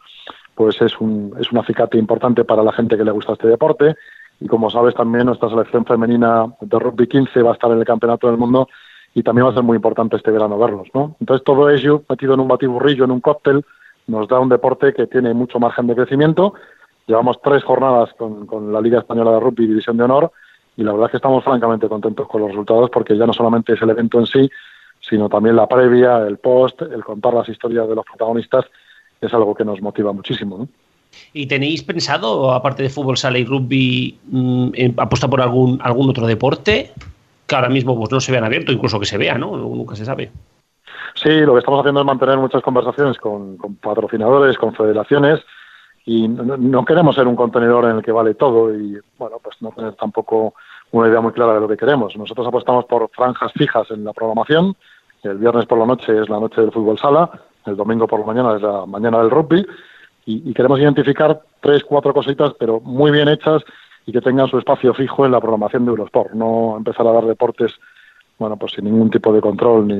pues es un, es un acicate importante para la gente que le gusta este deporte. Y como sabes también nuestra selección femenina de rugby 15 va a estar en el Campeonato del Mundo y también va a ser muy importante este verano verlos, ¿no? Entonces todo ello metido en un batiburrillo, en un cóctel, nos da un deporte que tiene mucho margen de crecimiento. Llevamos tres jornadas con, la Liga Española de Rugby División de Honor y la verdad es que estamos francamente contentos con los resultados porque ya no solamente es el evento en sí, sino también la previa, el post, el contar las historias de los protagonistas es algo que nos motiva muchísimo. ¿Y tenéis pensado, aparte de fútbol, sala y rugby, mm, apostar por algún, algún otro deporte que ahora mismo pues, no se vean abierto, incluso que se vea, ¿no? Nunca se sabe. Sí, lo que estamos haciendo es mantener muchas conversaciones con, patrocinadores, con federaciones, y no, queremos ser un contenedor en el que vale todo y, bueno, pues no tener tampoco una idea muy clara de lo que queremos. Nosotros apostamos por franjas fijas en la programación. El viernes por la noche es la noche del fútbol sala, el domingo por la mañana es la mañana del rugby y, queremos identificar tres, cuatro cositas, pero muy bien hechas y que tengan su espacio fijo en la programación de Eurosport. No empezar a dar deportes, bueno, pues sin ningún tipo de control ni,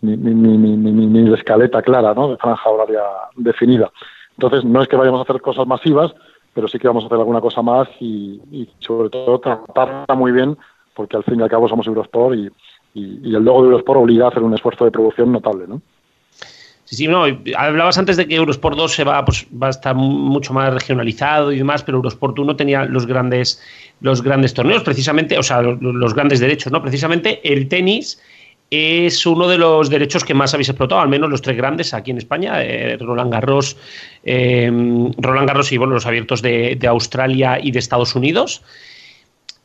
ni, ni, ni, ni de escaleta clara, ¿no? De franja horaria definida. Entonces, no es que vayamos a hacer cosas masivas, pero sí que vamos a hacer alguna cosa más y, y sobre todo tratarla muy bien, porque al fin y al cabo somos Eurosport y, y, y el logo de Eurosport obliga a hacer un esfuerzo de producción notable, ¿no? Sí, sí, no, hablabas antes de que Eurosport 2 se va, pues, va a estar mucho más regionalizado y demás, pero Eurosport 1 tenía los grandes, los grandes torneos, precisamente, o sea, los, grandes derechos, ¿no? Precisamente el tenis es uno de los derechos que más habéis explotado, al menos los tres grandes aquí en España, eh, Roland Garros, eh, Roland Garros y bueno, los abiertos de, Australia y de Estados Unidos.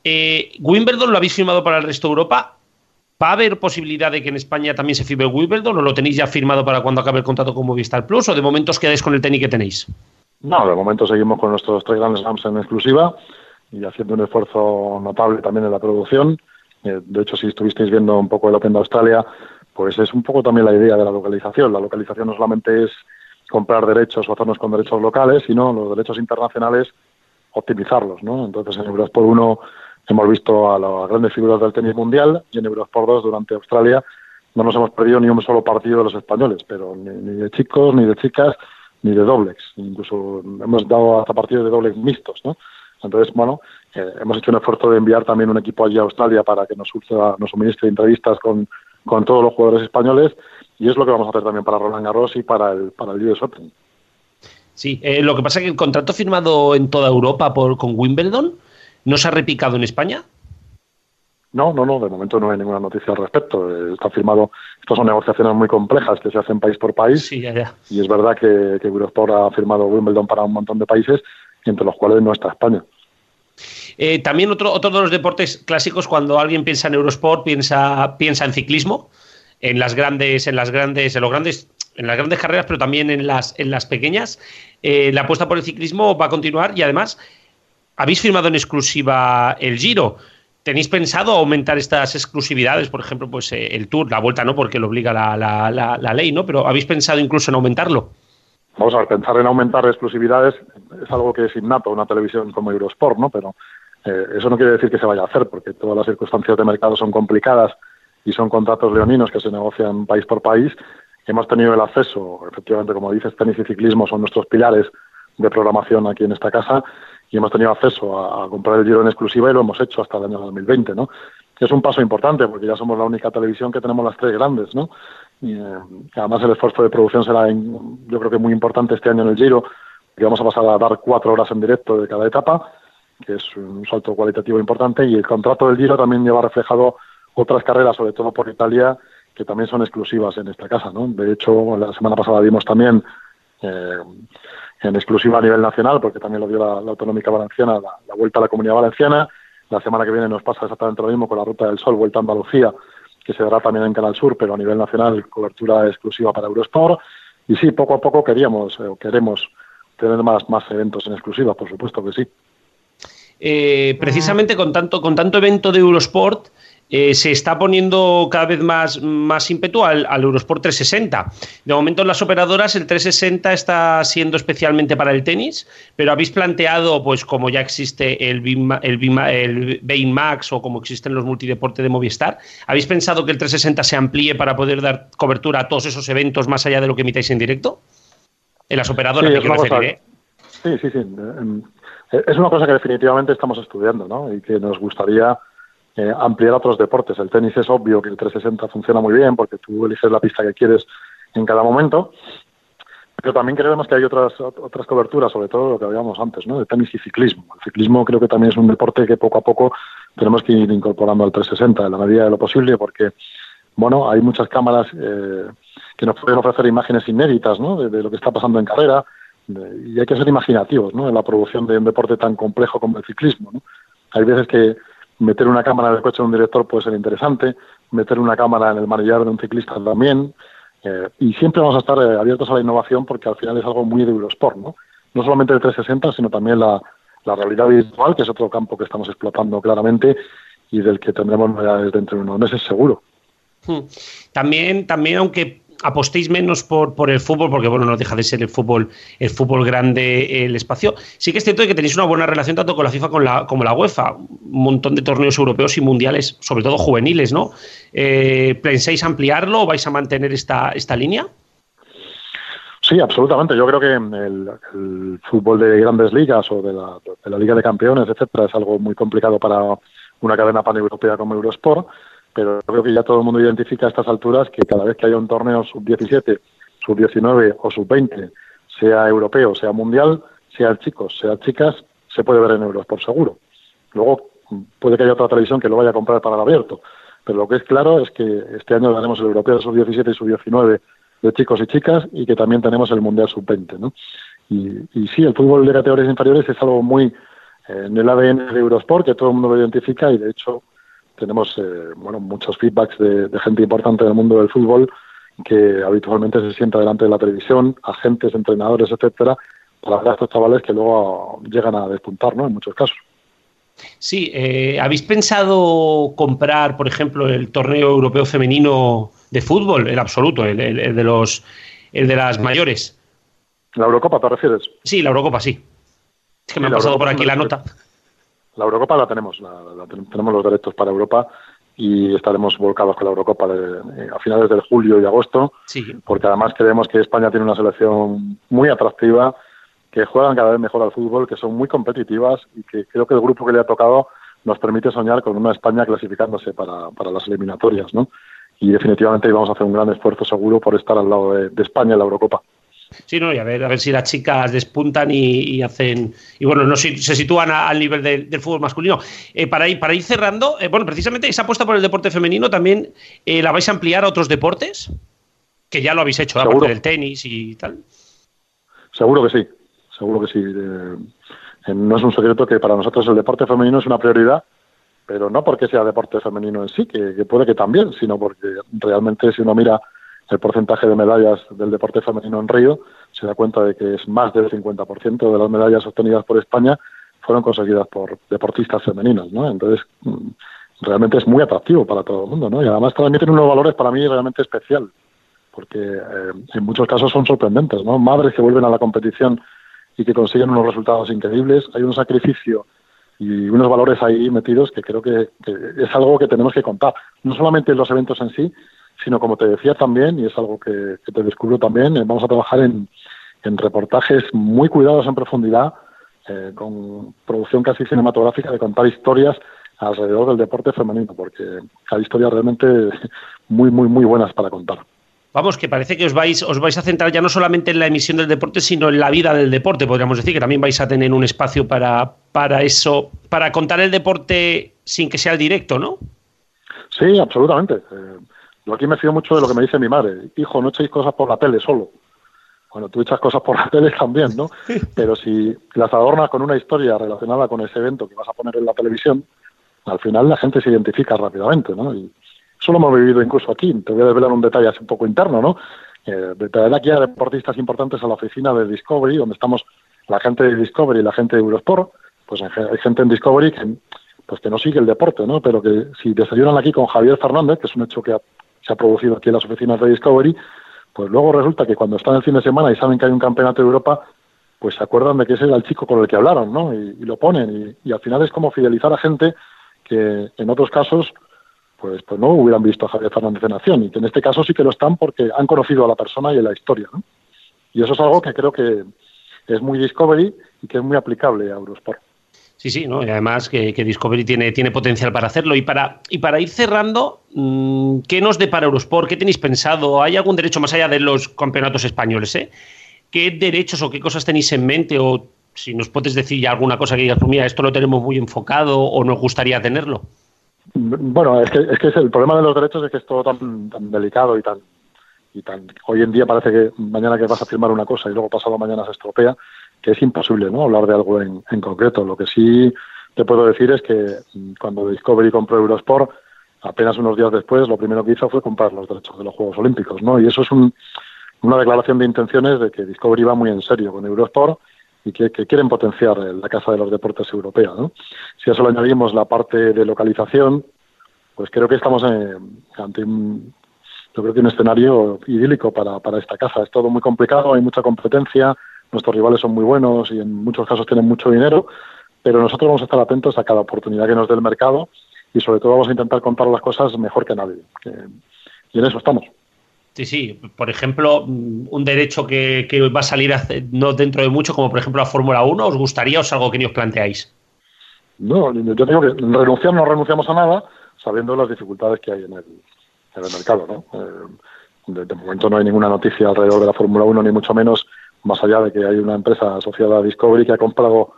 Eh, Wimbledon lo habéis firmado para el resto de Europa. ¿Va a haber posibilidad de que en España también se firme Wimbledon o lo tenéis ya firmado para cuando acabe el contrato con Movistar Plus o de momento os quedáis con el tenis que tenéis? No, de momento seguimos con nuestros tres grandes Slams en exclusiva y haciendo un esfuerzo notable también en la producción. Eh, de hecho, si estuvisteis viendo un poco el Open de Australia, pues es un poco también la idea de la localización. La localización no solamente es comprar derechos o hacernos con derechos locales, sino los derechos internacionales optimizarlos, ¿no? Entonces, en Euros por uno Hemos visto a las grandes figuras del tenis mundial y en Eurosport 2 durante Australia no nos hemos perdido ni un solo partido de los españoles, pero ni, de chicos, ni de chicas, ni de dobles. Incluso hemos dado hasta partidos de dobles mixtos, ¿no? Entonces, bueno, eh, hemos hecho un esfuerzo de enviar también un equipo allí a Australia para que nos, nos suministre entrevistas con, con todos los jugadores españoles y es lo que vamos a hacer también para Roland Garros y para el, para el US Open. Sí, eh, lo que pasa es que el contrato firmado en toda Europa por, con Wimbledon ¿No se ha repicado en España? No, no, no, de momento no hay ninguna noticia al respecto. Eh, está firmado, estas son negociaciones muy complejas que se hacen país por país. Sí, ya, ya. Y es verdad que, que Eurosport ha firmado Wimbledon para un montón de países, entre los cuales no está España. Eh, también otro, otro de los deportes clásicos, cuando alguien piensa en Eurosport, piensa, piensa en ciclismo, en las grandes, en las grandes, en los grandes, en las grandes carreras, pero también en las, en las pequeñas. Eh, la apuesta por el ciclismo va a continuar y además habéis firmado en exclusiva el Giro. ¿Tenéis pensado aumentar estas exclusividades? Por ejemplo, pues eh, el Tour, la vuelta no, porque lo obliga la, la, ley, ¿no? Pero ¿habéis pensado incluso en aumentarlo? Vamos a ver, pensar en aumentar exclusividades es algo que es innato una televisión como Eurosport, ¿no? Pero eh, eso no quiere decir que se vaya a hacer, porque todas las circunstancias de mercado son complicadas y son contratos leoninos que se negocian país por país. Hemos tenido el acceso, efectivamente, como dices, tenis y ciclismo son nuestros pilares de programación aquí en esta casa y hemos tenido acceso a, comprar el Giro en exclusiva y lo hemos hecho hasta el año 2020, ¿no? Es un paso importante porque ya somos la única televisión que tenemos las tres grandes, ¿no? Y, eh, además el esfuerzo de producción será, yo creo que muy importante este año en el Giro que vamos a pasar a dar cuatro horas en directo de cada etapa, que es un salto cualitativo importante, y el contrato del Giro también lleva reflejado otras carreras, sobre todo por Italia, que también son exclusivas en esta casa. ¿no? De hecho, la semana pasada vimos también eh, en exclusiva a nivel nacional, porque también lo dio la, Autonómica Valenciana, la, Vuelta a la Comunidad Valenciana. La semana que viene nos pasa exactamente lo mismo con la Ruta del Sol, Vuelta a Andalucía, que se dará también en Canal Sur, pero a nivel nacional cobertura exclusiva para Eurosport. Y sí, poco a poco queríamos, eh, queremos tener más, más eventos en exclusiva, por supuesto que sí. Eh, precisamente con tanto, con tanto evento de Eurosport, eh, se está poniendo cada vez más, más ímpetu al, Eurosport 360. De momento en las operadoras el 360 está siendo especialmente para el tenis, pero habéis planteado, pues como ya existe el, el, Max o como existen los multideportes de Movistar, ¿habéis pensado que el 360 se amplíe para poder dar cobertura a todos esos eventos más allá de lo que emitáis en directo? En las operadoras, sí, me ¿eh? Sí, sí, sí. Em, es una cosa que definitivamente estamos estudiando, ¿no? Y que nos gustaría eh, ampliar otros deportes. El tenis es obvio que el 360 funciona muy bien porque tú eliges la pista que quieres en cada momento, pero también creemos que hay otras otras coberturas, sobre todo lo que habíamos antes, ¿no? De tenis y ciclismo. El ciclismo creo que también es un deporte que poco a poco tenemos que ir incorporando al 360 en la medida de lo posible porque, bueno, hay muchas cámaras eh, que nos pueden ofrecer imágenes inéditas, ¿no? De, lo que está pasando en carrera y hay que ser imaginativos, ¿no? En la producción de un deporte tan complejo como el ciclismo, ¿no? Hay veces que meter una cámara en el coche de un director puede ser interesante, meter una cámara en el manillar de un ciclista también, eh, y siempre vamos a estar eh, abiertos a la innovación porque al final es algo muy de Eurosport, ¿no? No solamente el 360, sino también la, realidad virtual, que es otro campo que estamos explotando claramente y del que tendremos novedades dentro de unos meses seguro. Hmm. También, también aunque apostéis menos por, por el fútbol, porque bueno, no deja de ser el fútbol, el fútbol grande el espacio. Sí que es cierto que tenéis una buena relación tanto con la FIFA como la, como la UEFA, un montón de torneos europeos y mundiales, sobre todo juveniles, ¿no? Eh, ¿Pensáis ampliarlo o vais a mantener esta, esta línea? Sí, absolutamente. Yo creo que el, fútbol de grandes ligas o de la, de la Liga de Campeones, etcétera, es algo muy complicado para una cadena paneuropea como Eurosport pero creo que ya todo el mundo identifica a estas alturas que cada vez que haya un torneo sub-17, sub-19 o sub-20, sea europeo, sea mundial, sea chicos, sea chicas, se puede ver en euros, por seguro. Luego puede que haya otra televisión que lo vaya a comprar para el abierto, pero lo que es claro es que este año daremos el europeo sub-17 y sub-19 de chicos y chicas y que también tenemos el mundial sub-20. ¿no? Y, y sí, el fútbol de categorías inferiores es algo muy eh, en el ADN de Eurosport, que todo el mundo lo identifica y de hecho tenemos eh, bueno muchos feedbacks de, gente importante del mundo del fútbol que habitualmente se sienta delante de la televisión, agentes, entrenadores, etcétera, para ver a estos chavales que luego llegan a despuntar, ¿no? En muchos casos. Sí, eh, ¿habéis pensado comprar, por ejemplo, el torneo europeo femenino de fútbol, el absoluto, el, de los, el de las mayores? ¿La Eurocopa te refieres? Sí, la Eurocopa, sí. Es que me ha pasado por aquí la nota. La Eurocopa la tenemos, tenemos los derechos para Europa y estaremos volcados con la Eurocopa eh, a finales de julio y agosto, porque además creemos que España tiene una selección muy atractiva, que juegan cada vez mejor al fútbol, que son muy competitivas y que creo que el grupo que le ha tocado nos permite soñar con una España clasificándose para, las eliminatorias, ¿no? Y definitivamente vamos a hacer un gran esfuerzo seguro por estar al lado de España en la Eurocopa. Sí, no, y a ver, a ver si las chicas despuntan y, hacen. Y bueno, no se, sitúan al nivel del fútbol masculino. Eh, para, ir, para ir cerrando, eh, bueno, precisamente esa apuesta por el deporte femenino también eh, la vais a ampliar a otros deportes, que ya lo habéis hecho, aparte del tenis y tal. Seguro que sí, seguro que sí. no es un secreto que para nosotros el deporte femenino es una prioridad, pero no porque sea deporte femenino en sí, que puede que también, sino porque realmente si uno mira el porcentaje de medallas del deporte femenino en Río, se da cuenta de que es más del 50% de las medallas obtenidas por España fueron conseguidas por deportistas femeninas, ¿no? Entonces, mm, realmente es muy atractivo para todo el mundo, ¿no? Y además también tiene unos valores para mí realmente especial, porque eh, en muchos casos son sorprendentes, ¿no? Madres que vuelven a la competición y que consiguen unos resultados increíbles, hay un sacrificio y unos valores ahí metidos que creo que, que es algo que tenemos que contar, no solamente en los eventos en sí, sino como te decía también, y es algo que, te descubro también, eh, vamos a trabajar en, reportajes muy cuidados en profundidad, eh, con producción casi cinematográfica de contar historias alrededor del deporte femenino, porque hay historias realmente [laughs] muy, muy, muy buenas para contar. vamos, que parece que os vais, os vais a centrar ya no solamente en la emisión del deporte, sino en la vida del deporte, podríamos decir, que también vais a tener un espacio para, para eso, para contar el deporte sin que sea el directo, ¿no? Sí, absolutamente. Eh, yo aquí me fío mucho de lo que me dice mi madre. Hijo, no echéis cosas por la tele solo. Bueno, tú echas cosas por la tele también, ¿no? Pero si las adornas con una historia relacionada con ese evento que vas a poner en la televisión, al final la gente se identifica rápidamente, ¿no? Y eso lo hemos vivido incluso aquí. Te voy a desvelar un detalle así un poco interno, ¿no? Eh, de traer aquí a deportistas importantes a la oficina de Discovery, donde estamos la gente de Discovery y la gente de Eurosport, pues hay gente en Discovery que, pues que no sigue el deporte, ¿no? Pero que si desayunan aquí con Javier Fernández, que es un hecho que se ha producido aquí en las oficinas de Discovery, pues luego resulta que cuando están el fin de semana y saben que hay un campeonato de Europa, pues se acuerdan de que ese era el chico con el que hablaron, ¿no? Y, lo ponen. Y, y, al final es como fidelizar a gente que en otros casos, pues, pues no hubieran visto a Javier Fernández en acción. Y que en este caso sí que lo están porque han conocido a la persona y a la historia, ¿no? Y eso es algo que creo que es muy Discovery y que es muy aplicable a Eurosport. Sí, sí, ¿no? Y además que, Discovery tiene, tiene potencial para hacerlo. Y para, y para ir cerrando, mm, ¿qué nos depara Eurosport? ¿Qué tenéis pensado? ¿Hay algún derecho más allá de los campeonatos españoles? Eh? ¿Qué derechos o qué cosas tenéis en mente? O si nos puedes decir ya alguna cosa que digas, pues mira, esto lo tenemos muy enfocado o nos gustaría tenerlo. Bueno, es que, es que el problema de los derechos es que es todo tan, tan delicado y tan, y tan. Hoy en día parece que mañana que vas a firmar una cosa y luego pasado mañana se estropea que es imposible ¿no? hablar de algo en, concreto. Lo que sí te puedo decir es que mm, cuando Discovery compró Eurosport, apenas unos días después, lo primero que hizo fue comprar los derechos de los Juegos Olímpicos. ¿no? Y eso es una declaración de intenciones de que Discovery va muy en serio con Eurosport y que, quieren potenciar la Casa de los Deportes Europea. ¿no? Si a eso le añadimos la parte de localización, pues creo que estamos ante un, yo creo que un escenario idílico para, para esta casa. Es todo muy complicado, hay mucha competencia, nuestros rivales son muy buenos y en muchos casos tienen mucho dinero, pero nosotros vamos a estar atentos a cada oportunidad que nos dé el mercado y sobre todo vamos a intentar contar las cosas mejor que nadie. y en eso estamos. Sí, sí. Por ejemplo, mm, un derecho que, va a salir no dentro de mucho, como por ejemplo la Fórmula 1, ¿os gustaría o es algo que ni os planteáis? No, yo digo que renunciar no renunciamos a nada, sabiendo las dificultades que hay en el, mercado. ¿no? Eh, de, momento no hay ninguna noticia alrededor de la Fórmula 1, ni mucho menos más allá de que hay una empresa asociada a Discovery que ha comprado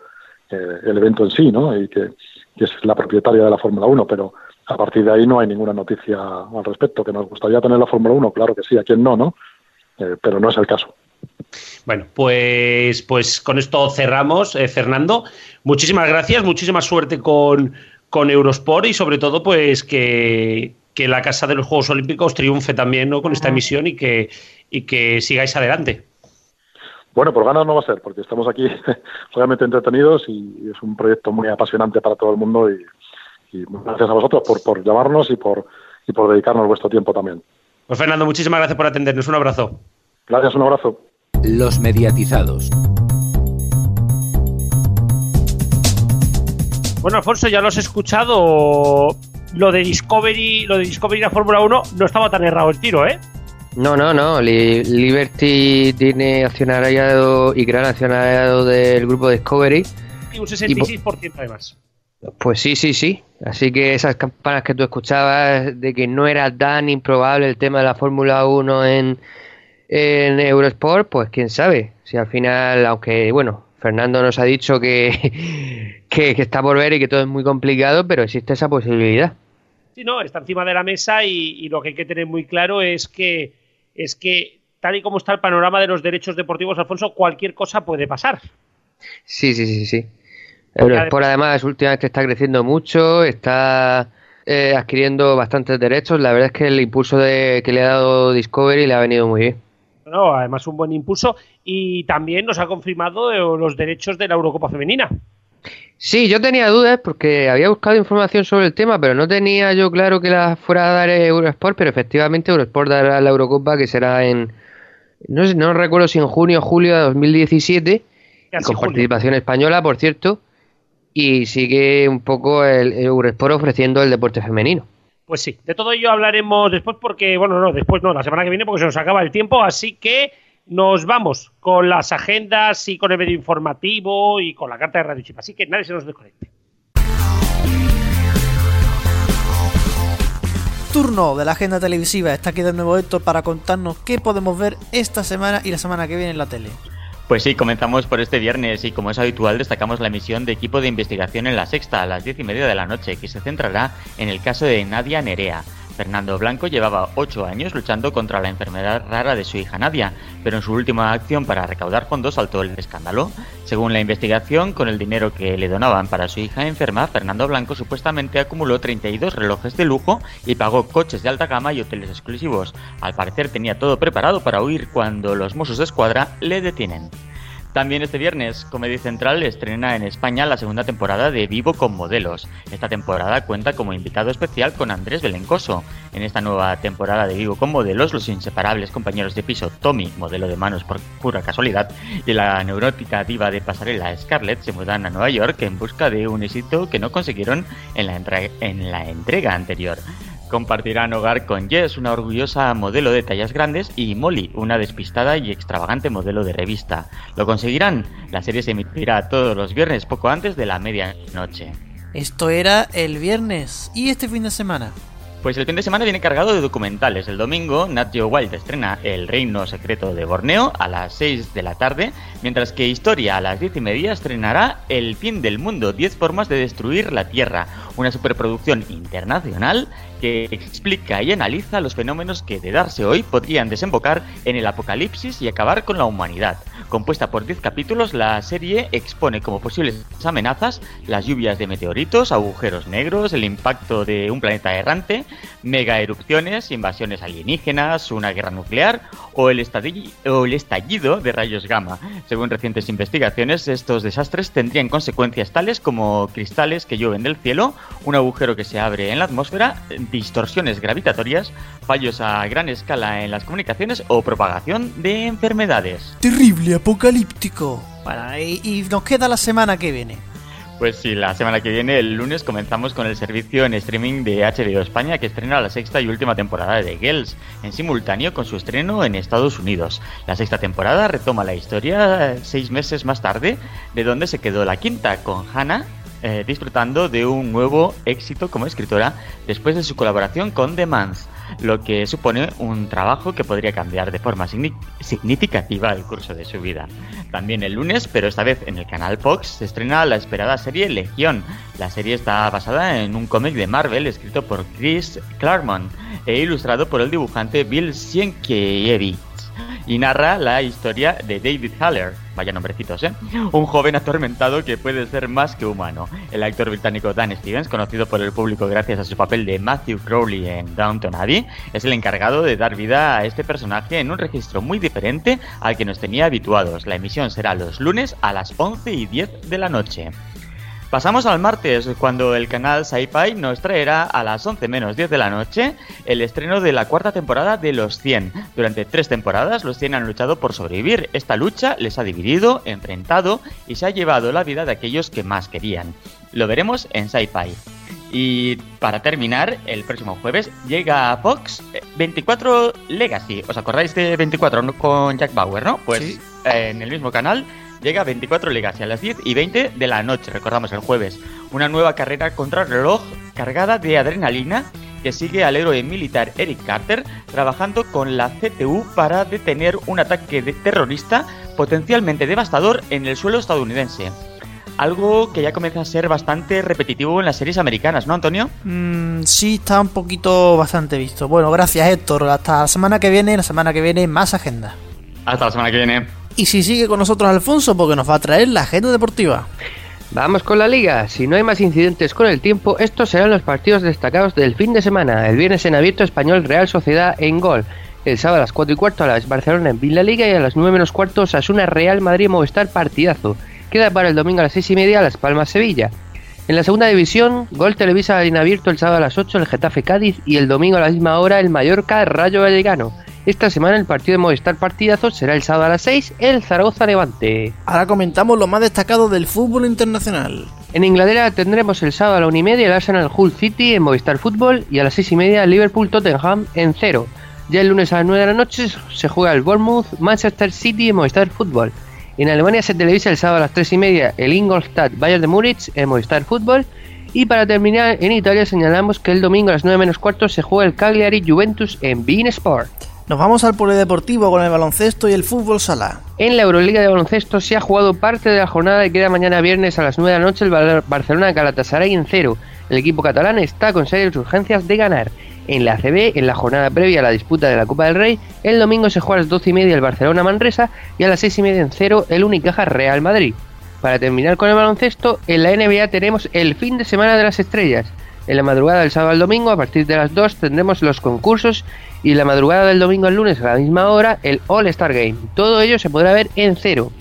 eh, el evento en sí, ¿no? Y que, es la propietaria de la Fórmula 1, pero a partir de ahí no hay ninguna noticia al respecto. ¿Que nos gustaría tener la Fórmula 1? Claro que sí, a quien no, ¿no? Eh, pero no es el caso. Bueno, pues, pues con esto cerramos, eh, Fernando. Muchísimas gracias, muchísima suerte con, con Eurosport y sobre todo pues que, que la Casa de los Juegos Olímpicos triunfe también ¿no? con esta emisión y que, y que sigáis adelante. Bueno, por ganas no va a ser, porque estamos aquí [laughs] realmente entretenidos y es un proyecto muy apasionante para todo el mundo y, gracias a vosotros por, por llamarnos y por, y por dedicarnos vuestro tiempo también. Pues Fernando, muchísimas gracias por atendernos. Un abrazo. Gracias, un abrazo. Los mediatizados. Bueno, Alfonso, ya lo has escuchado. Lo de Discovery, lo de Discovery y la Fórmula 1 no estaba tan errado el tiro, ¿eh? No, no, no. Liberty tiene accionariado y gran accionariado del grupo Discovery. Y un 66% además. Pues sí, sí, sí. Así que esas campanas que tú escuchabas de que no era tan improbable el tema de la Fórmula 1 en, en Eurosport, pues quién sabe. Si al final, aunque bueno, Fernando nos ha dicho [laughs] que, que, está por ver y que todo es muy complicado, pero existe esa posibilidad. Sí, no, está encima de la mesa y lo que hay que tener muy claro es que es que tal y como está el panorama de los derechos deportivos, Alfonso, cualquier cosa puede pasar. Sí, sí, sí, sí. Eurosport además últimamente está creciendo mucho, está eh, adquiriendo bastantes derechos. La verdad es que el impulso de, que le ha dado Discovery le ha venido muy bien. No, además un buen impulso y también nos ha confirmado eh, los derechos de la Eurocopa femenina. Sí, yo tenía dudas porque había buscado información sobre el tema, pero no tenía yo claro que la fuera a dar Eurosport, pero efectivamente Eurosport dará la Eurocopa que será en, no sé, no recuerdo si en junio o julio de 2017, con participación española, por cierto, y sigue un poco el Eurosport ofreciendo el deporte femenino. Pues sí, de todo ello hablaremos después porque, bueno, no, después no, la semana que viene porque se nos acaba el tiempo, así que nos vamos con las agendas y con el medio informativo y con la carta de Radio Chip. Así que nadie se nos desconecte. turno de la agenda televisiva. Está aquí de nuevo Héctor para contarnos qué podemos ver esta semana y la semana que viene en la tele. Pues sí, comenzamos por este viernes y como es habitual destacamos la emisión de equipo de investigación en la sexta a las diez y media de la noche que se centrará en el caso de Nadia Nerea. Fernando Blanco llevaba ocho años luchando contra la enfermedad rara de su hija Nadia, pero en su última acción para recaudar fondos saltó el escándalo. Según la investigación, con el dinero que le donaban para su hija enferma, Fernando Blanco supuestamente acumuló 32 relojes de lujo y pagó coches de alta gama y hoteles exclusivos. Al parecer tenía todo preparado para huir cuando los Mossos de Escuadra le detienen. También este viernes, Comedy Central estrena en España la segunda temporada de Vivo con Modelos. Esta temporada cuenta como invitado especial con Andrés Belencoso. En esta nueva temporada de Vivo con Modelos, los inseparables compañeros de piso Tommy, modelo de manos por pura casualidad, y la neurótica diva de pasarela Scarlett se mudan a Nueva York en busca de un éxito que no consiguieron en la, en la entrega anterior. Compartirán hogar con Jess, una orgullosa modelo de tallas grandes, y Molly, una despistada y extravagante modelo de revista. ¿Lo conseguirán? La serie se emitirá todos los viernes poco antes de la medianoche. Esto era el viernes. ¿Y este fin de semana? Pues el fin de semana viene cargado de documentales. El domingo, Nat Geo Wild estrena El Reino Secreto de Borneo a las 6 de la tarde, mientras que Historia a las 10 y media estrenará El Fin del Mundo, 10 formas de destruir la Tierra, una superproducción internacional que explica y analiza los fenómenos que de darse hoy podrían desembocar en el apocalipsis y acabar con la humanidad. Compuesta por 10 capítulos, la serie expone como posibles amenazas las lluvias de meteoritos, agujeros negros, el impacto de un planeta errante, mega erupciones, invasiones alienígenas, una guerra nuclear o el, o el estallido de rayos gamma. Según recientes investigaciones, estos desastres tendrían consecuencias tales como cristales que llueven del cielo, un agujero que se abre en la atmósfera, distorsiones gravitatorias, fallos a gran escala en las comunicaciones o propagación de enfermedades. Terrible apocalíptico. Bueno, y, nos queda la semana que viene. Pues sí, la semana que viene, el lunes, comenzamos con el servicio en streaming de HBO España que estrena la sexta y última temporada de Girls, en simultáneo con su estreno en Estados Unidos. La sexta temporada retoma la historia seis meses más tarde, de donde se quedó la quinta, con Hannah eh, disfrutando de un nuevo éxito como escritora después de su colaboración con The Mans, lo que supone un trabajo que podría cambiar de forma significativa el curso de su vida. También el lunes, pero esta vez en el canal Fox, se estrena la esperada serie Legión. La serie está basada en un cómic de Marvel escrito por Chris Claremont e ilustrado por el dibujante Bill Sienkiewicz y narra la historia de David Haller, vaya nombrecitos, ¿eh? Un joven atormentado que puede ser más que humano. El actor británico Dan Stevens, conocido por el público gracias a su papel de Matthew Crowley en Downton Abbey, es el encargado de dar vida a este personaje en un registro muy diferente al que nos tenía habituados. La emisión será los lunes a las 11 y 10 de la noche. Pasamos al martes, cuando el canal Sci-Fi nos traerá a las 11 menos 10 de la noche el estreno de la cuarta temporada de Los 100. Durante tres temporadas, los 100 han luchado por sobrevivir. Esta lucha les ha dividido, enfrentado y se ha llevado la vida de aquellos que más querían. Lo veremos en Sci-Fi. Y para terminar, el próximo jueves llega a Fox 24 eh, Legacy. ¿Os acordáis de 24 con Jack Bauer, no? Pues en el mismo canal llega 24 Legacy a las 10 y 20 de la noche, recordamos el jueves. Una nueva carrera contra el reloj cargada de adrenalina que sigue al héroe militar Eric Carter trabajando con la CTU para detener un ataque de terrorista potencialmente devastador en el suelo estadounidense. Algo que ya comienza a ser bastante repetitivo en las series americanas, ¿no, Antonio? Mm, sí, está un poquito bastante visto. Bueno, gracias Héctor. Hasta la semana que viene, la semana que viene más agenda. Hasta la semana que viene. Y si sigue con nosotros Alfonso, porque nos va a traer la agenda deportiva. Vamos con la liga. Si no hay más incidentes con el tiempo, estos serán los partidos destacados del fin de semana. El viernes en abierto español Real Sociedad en gol. El sábado a las 4 y cuarto a las Barcelona en Villa Liga y a las 9 menos cuarto Asuna Real Madrid Movistar partidazo. Queda para el domingo a las 6 y media Las Palmas Sevilla. En la segunda división, Gol Televisa en abierto el sábado a las 8 el Getafe Cádiz y el domingo a la misma hora el Mallorca Rayo Vallecano. Esta semana el partido de Movistar Partidazo será el sábado a las 6, el Zaragoza Levante. Ahora comentamos lo más destacado del fútbol internacional. En Inglaterra tendremos el sábado a la 1 y media el Arsenal Hull City en Movistar Fútbol y a las 6 y media el Liverpool Tottenham en cero. Ya el lunes a las 9 de la noche se juega el Bournemouth Manchester City en Movistar Fútbol. En Alemania se televisa el sábado a las 3 y media el Ingolstadt Bayern de Múnich en Movistar Fútbol Y para terminar, en Italia señalamos que el domingo a las 9 menos cuarto se juega el Cagliari Juventus en Bein Sport. Nos vamos al polideportivo con el baloncesto y el fútbol sala. En la Euroliga de baloncesto se ha jugado parte de la jornada que queda mañana viernes a las 9 de la noche el Barcelona Galatasaray en cero. El equipo catalán está con serias urgencias de ganar. En la ACB, en la jornada previa a la disputa de la Copa del Rey, el domingo se juega a las 12 y media el Barcelona Manresa y a las 6 y media en cero el Unicaja Real Madrid. Para terminar con el baloncesto, en la NBA tenemos el fin de semana de las estrellas. En la madrugada del sábado al domingo, a partir de las 2, tendremos los concursos y la madrugada del domingo al lunes a la misma hora, el All Star Game. Todo ello se podrá ver en cero.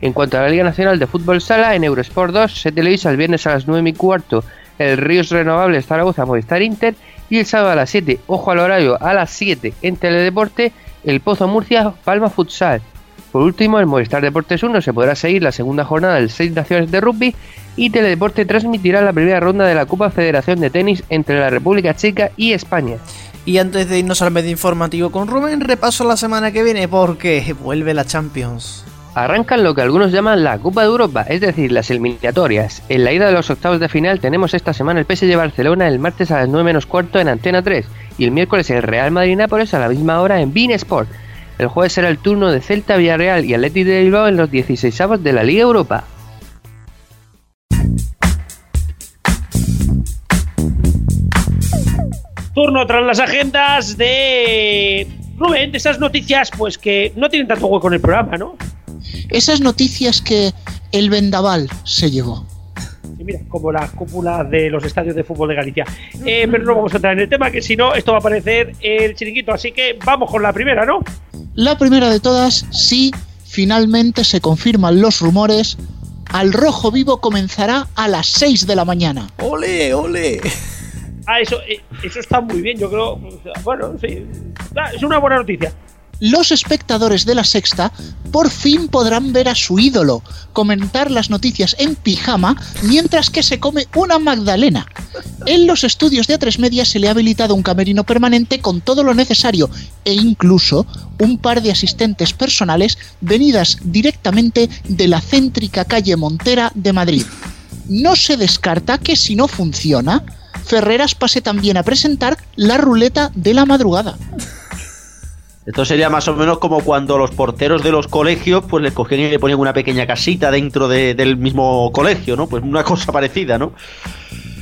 En cuanto a la Liga Nacional de Fútbol Sala, en Eurosport 2 se televisa el viernes a las 9 y cuarto el Ríos Renovables Zaragoza Movistar Inter y el sábado a las 7, ojo al horario, a las 7 en Teledeporte, el Pozo Murcia Palma Futsal. Por último, en Movistar Deportes 1 se podrá seguir la segunda jornada del Seis Naciones de Rugby y Teledeporte transmitirá la primera ronda de la Copa Federación de Tenis entre la República Checa y España. Y antes de irnos al medio informativo con Rubén, repaso la semana que viene porque vuelve la Champions. Arrancan lo que algunos llaman la Copa de Europa, es decir, las eliminatorias. En la ida de los octavos de final tenemos esta semana el PSG Barcelona el martes a las 9 menos cuarto en Antena 3 y el miércoles el Real Madrid Nápoles a la misma hora en Bein Sport. El jueves será el turno de Celta, Villarreal y Athletic de Bilbao en los 16avos de la Liga Europa. Turno tras las agendas de Rubén, de esas noticias pues que no tienen tanto hueco en el programa, ¿no? Esas noticias que el vendaval se llevó. Sí, mira, como la cúpula de los estadios de fútbol de Galicia. Eh, pero no vamos a entrar en el tema, que si no, esto va a parecer el chiringuito. Así que vamos con la primera, ¿no? La primera de todas, sí, finalmente se confirman los rumores. Al rojo vivo comenzará a las 6 de la mañana. ¡Ole, ole! Ah, eso, eh, eso está muy bien, yo creo. Bueno, sí. Ah, es una buena noticia los espectadores de la sexta por fin podrán ver a su ídolo comentar las noticias en pijama mientras que se come una magdalena. En los estudios de A3 Media se le ha habilitado un camerino permanente con todo lo necesario e incluso un par de asistentes personales venidas directamente de la céntrica calle Montera de Madrid. No se descarta que si no funciona, Ferreras pase también a presentar la ruleta de la madrugada. Esto sería más o menos como cuando los porteros de los colegios pues les cogían y le ponían una pequeña casita dentro del mismo colegio, ¿no? Pues una cosa parecida, ¿no?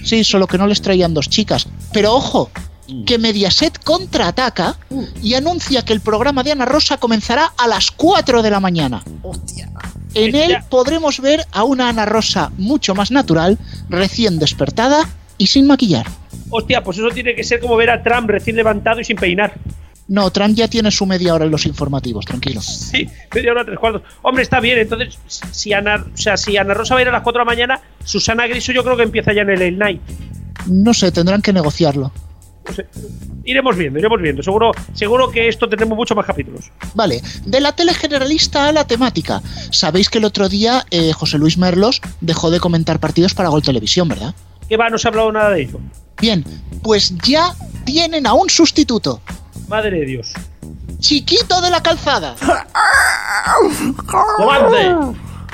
Sí, solo que no les traían dos chicas. Pero ojo, mm. que Mediaset contraataca y anuncia que el programa de Ana Rosa comenzará a las 4 de la mañana. Hostia. En él podremos ver a una Ana Rosa mucho más natural, recién despertada y sin maquillar. Hostia, pues eso tiene que ser como ver a Trump recién levantado y sin peinar. No, Trump ya tiene su media hora en los informativos, tranquilo. Sí, media hora, tres cuartos. Hombre, está bien, entonces, si Ana, o sea, si Ana Rosa va a ir a las 4 de la mañana, Susana Griso yo creo que empieza ya en el, el night. No sé, tendrán que negociarlo. No sé. Iremos viendo, iremos viendo. Seguro, seguro que esto tendremos muchos más capítulos. Vale, de la tele generalista a la temática. Sabéis que el otro día eh, José Luis Merlos dejó de comentar partidos para Gol Televisión, ¿verdad? ¿Qué va? No se ha hablado nada de ello. Bien, pues ya tienen a un sustituto. Madre de Dios. Chiquito de la calzada.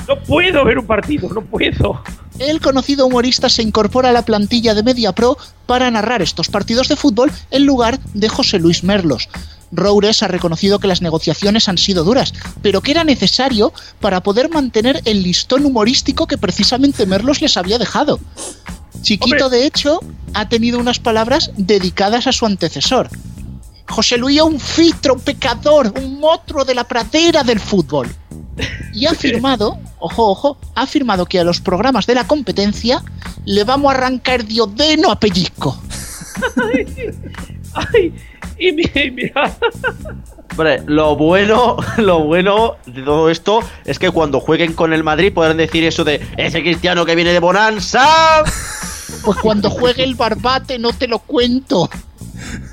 No puedo ver un partido, no puedo. El conocido humorista se incorpora a la plantilla de Media Pro para narrar estos partidos de fútbol en lugar de José Luis Merlos. Roures ha reconocido que las negociaciones han sido duras, pero que era necesario para poder mantener el listón humorístico que precisamente Merlos les había dejado. Chiquito, de hecho, ha tenido unas palabras dedicadas a su antecesor. José Luis es un filtro, un pecador, un monstruo de la pradera del fútbol. Y ha [laughs] afirmado, ojo, ojo, ha afirmado que a los programas de la competencia le vamos a arrancar diodeno a pellizco. [laughs] ay, y mira, Hombre, lo bueno, [laughs] lo bueno de todo esto es que cuando jueguen con el Madrid podrán decir eso de ese cristiano que viene de Bonanza. Pues cuando juegue el barbate no te lo cuento.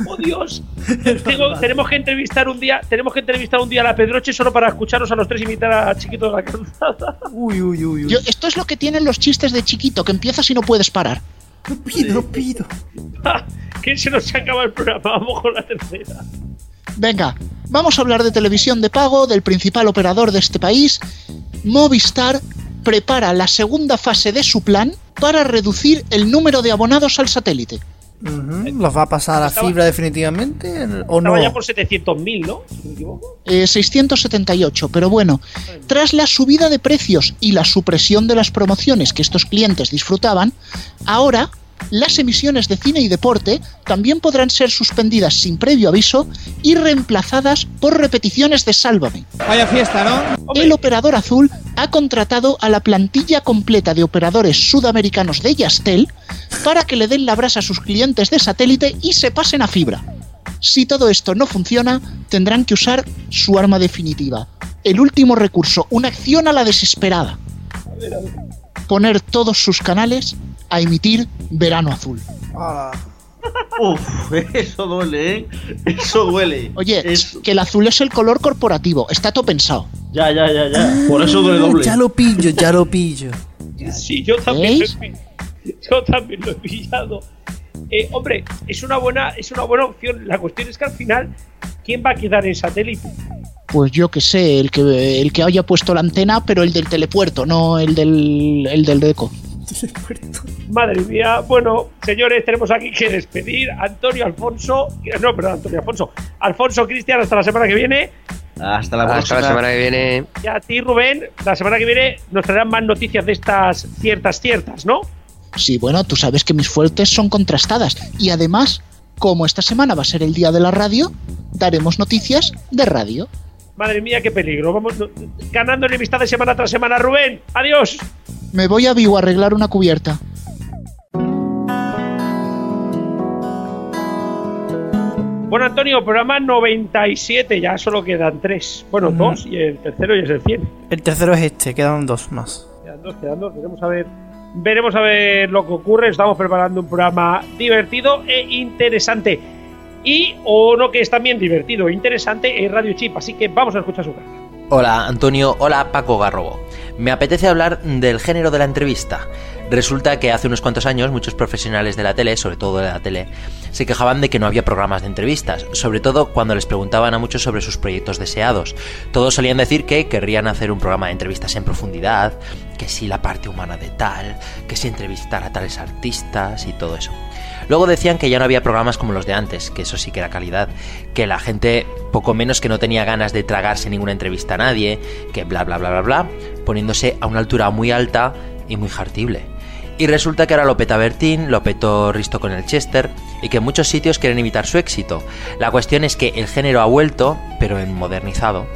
¡Oh, Dios! [laughs] tenemos que entrevistar un día, tenemos que entrevistar un día a la Pedroche solo para escucharnos a los tres imitar a Chiquito de la Calzada. [laughs] Uy, uy, uy. Yo, esto es lo que tienen los chistes de Chiquito, que empiezas y no puedes parar. Lo pido, lo pido. [laughs] ¿Quién se nos acaba el programa? Vamos con la tercera. Venga, vamos a hablar de televisión de pago, del principal operador de este país. Movistar prepara la segunda fase de su plan para reducir el número de abonados al satélite. Ujú, ¿Los va a pasar a Estaba- fibra definitivamente o no? Estaba ya por 700.000, ¿no? Si no me equivoco. Eh, 678, pero bueno, tras la subida de precios y la supresión de las promociones que estos clientes disfrutaban, ahora las emisiones de cine y deporte también podrán ser suspendidas sin previo aviso y reemplazadas por repeticiones de Sálvame. Vaya fiesta, ¿no? El operador azul ha contratado a la plantilla completa de operadores sudamericanos de Yastel para que le den la brasa a sus clientes de satélite y se pasen a fibra. Si todo esto no funciona, tendrán que usar su arma definitiva. El último recurso, una acción a la desesperada. Poner todos sus canales a emitir Verano Azul. Ah, Uf, [laughs] eso duele, ¿eh? Eso duele. Oye, Eso- que el azul es el color corporativo, está todo pensado. Ya, ya, ya, ya. Por eso duele doble. ya lo pillo, ya lo pillo. Sí, yo también, lo he, yo también lo he pillado. Eh, hombre, es una buena, es una buena opción. La cuestión es que al final, ¿quién va a quedar en satélite? Pues yo que sé, el que, el que haya puesto la antena, pero el del telepuerto, no el del, el del deco. [laughs] Madre mía, bueno, señores, tenemos aquí que despedir a Antonio Alfonso. No, perdón, Antonio Alfonso. Alfonso Cristian, hasta la semana que viene. Hasta la Hasta próxima. la semana que viene. Y a ti, Rubén, la semana que viene nos traerán más noticias de estas ciertas, ciertas, ¿no? Sí, bueno, tú sabes que mis fuentes son contrastadas. Y además, como esta semana va a ser el día de la radio, daremos noticias de radio. Madre mía, qué peligro. Vamos no- ganando enemistades semana tras semana. Rubén, adiós. Me voy a Vigo a arreglar una cubierta. Bueno, Antonio, programa 97, ya solo quedan tres. Bueno, dos y el tercero ya es el 100. El tercero es este, quedan dos más. Quedan dos, quedan dos. Veremos a ver, veremos a ver lo que ocurre. Estamos preparando un programa divertido e interesante. Y uno que es también divertido e interesante es Radio Chip. Así que vamos a escuchar su carta. Hola Antonio, hola Paco Garrobo. Me apetece hablar del género de la entrevista. Resulta que hace unos cuantos años muchos profesionales de la tele, sobre todo de la tele, se quejaban de que no había programas de entrevistas, sobre todo cuando les preguntaban a muchos sobre sus proyectos deseados. Todos solían decir que querrían hacer un programa de entrevistas en profundidad, que si la parte humana de tal, que si entrevistar a tales artistas y todo eso. Luego decían que ya no había programas como los de antes, que eso sí que era calidad, que la gente poco menos que no tenía ganas de tragarse ninguna entrevista a nadie, que bla bla bla bla bla, poniéndose a una altura muy alta y muy jartible. Y resulta que ahora lo peta Bertín, lo petó Risto con el Chester, y que muchos sitios quieren imitar su éxito. La cuestión es que el género ha vuelto, pero en modernizado,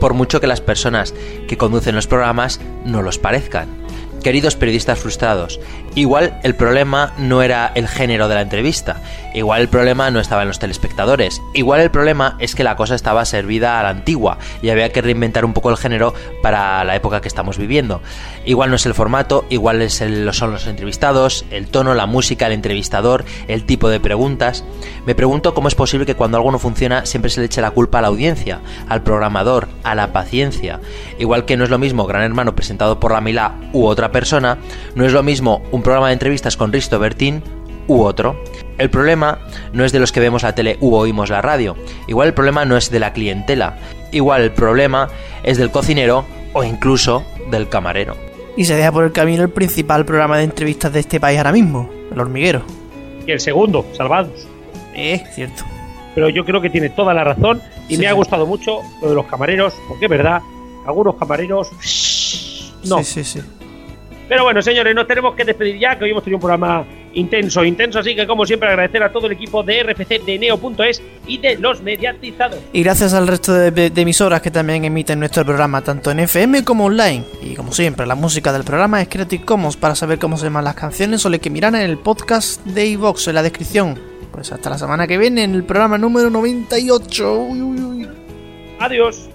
por mucho que las personas que conducen los programas no los parezcan. Queridos periodistas frustrados, igual el problema no era el género de la entrevista, igual el problema no estaba en los telespectadores, igual el problema es que la cosa estaba servida a la antigua y había que reinventar un poco el género para la época que estamos viviendo. Igual no es el formato, igual es el- son los entrevistados, el tono, la música, el entrevistador, el tipo de preguntas. Me pregunto cómo es posible que cuando algo no funciona siempre se le eche la culpa a la audiencia, al programador, a la paciencia. Igual que no es lo mismo Gran Hermano presentado por la Milá u otra persona, no es lo mismo un programa de entrevistas con Risto Bertín u otro. El problema no es de los que vemos la tele u oímos la radio. Igual el problema no es de la clientela. Igual el problema es del cocinero o incluso del camarero. Y se deja por el camino el principal programa de entrevistas de este país ahora mismo, El Hormiguero. Y el segundo, Salvados. Eh, cierto. Pero yo creo que tiene toda la razón y Sí, me ha gustado mucho lo de los camareros, porque es verdad, algunos camareros. No. Sí, sí, sí. Pero bueno, señores, nos tenemos que despedir ya, que hoy hemos tenido un programa intenso, intenso, así que como siempre agradecer a todo el equipo de RFC, de Neo.es y de los mediatizados. Y gracias al resto de, de emisoras que también emiten nuestro programa, tanto en FM como online. Y como siempre, la música del programa es Creative Commons. Para saber cómo se llaman las canciones, solo hay que mirar en el podcast de iVox, en la descripción. Pues hasta la semana que viene, en el programa número 98. Uy, uy, uy. Adiós.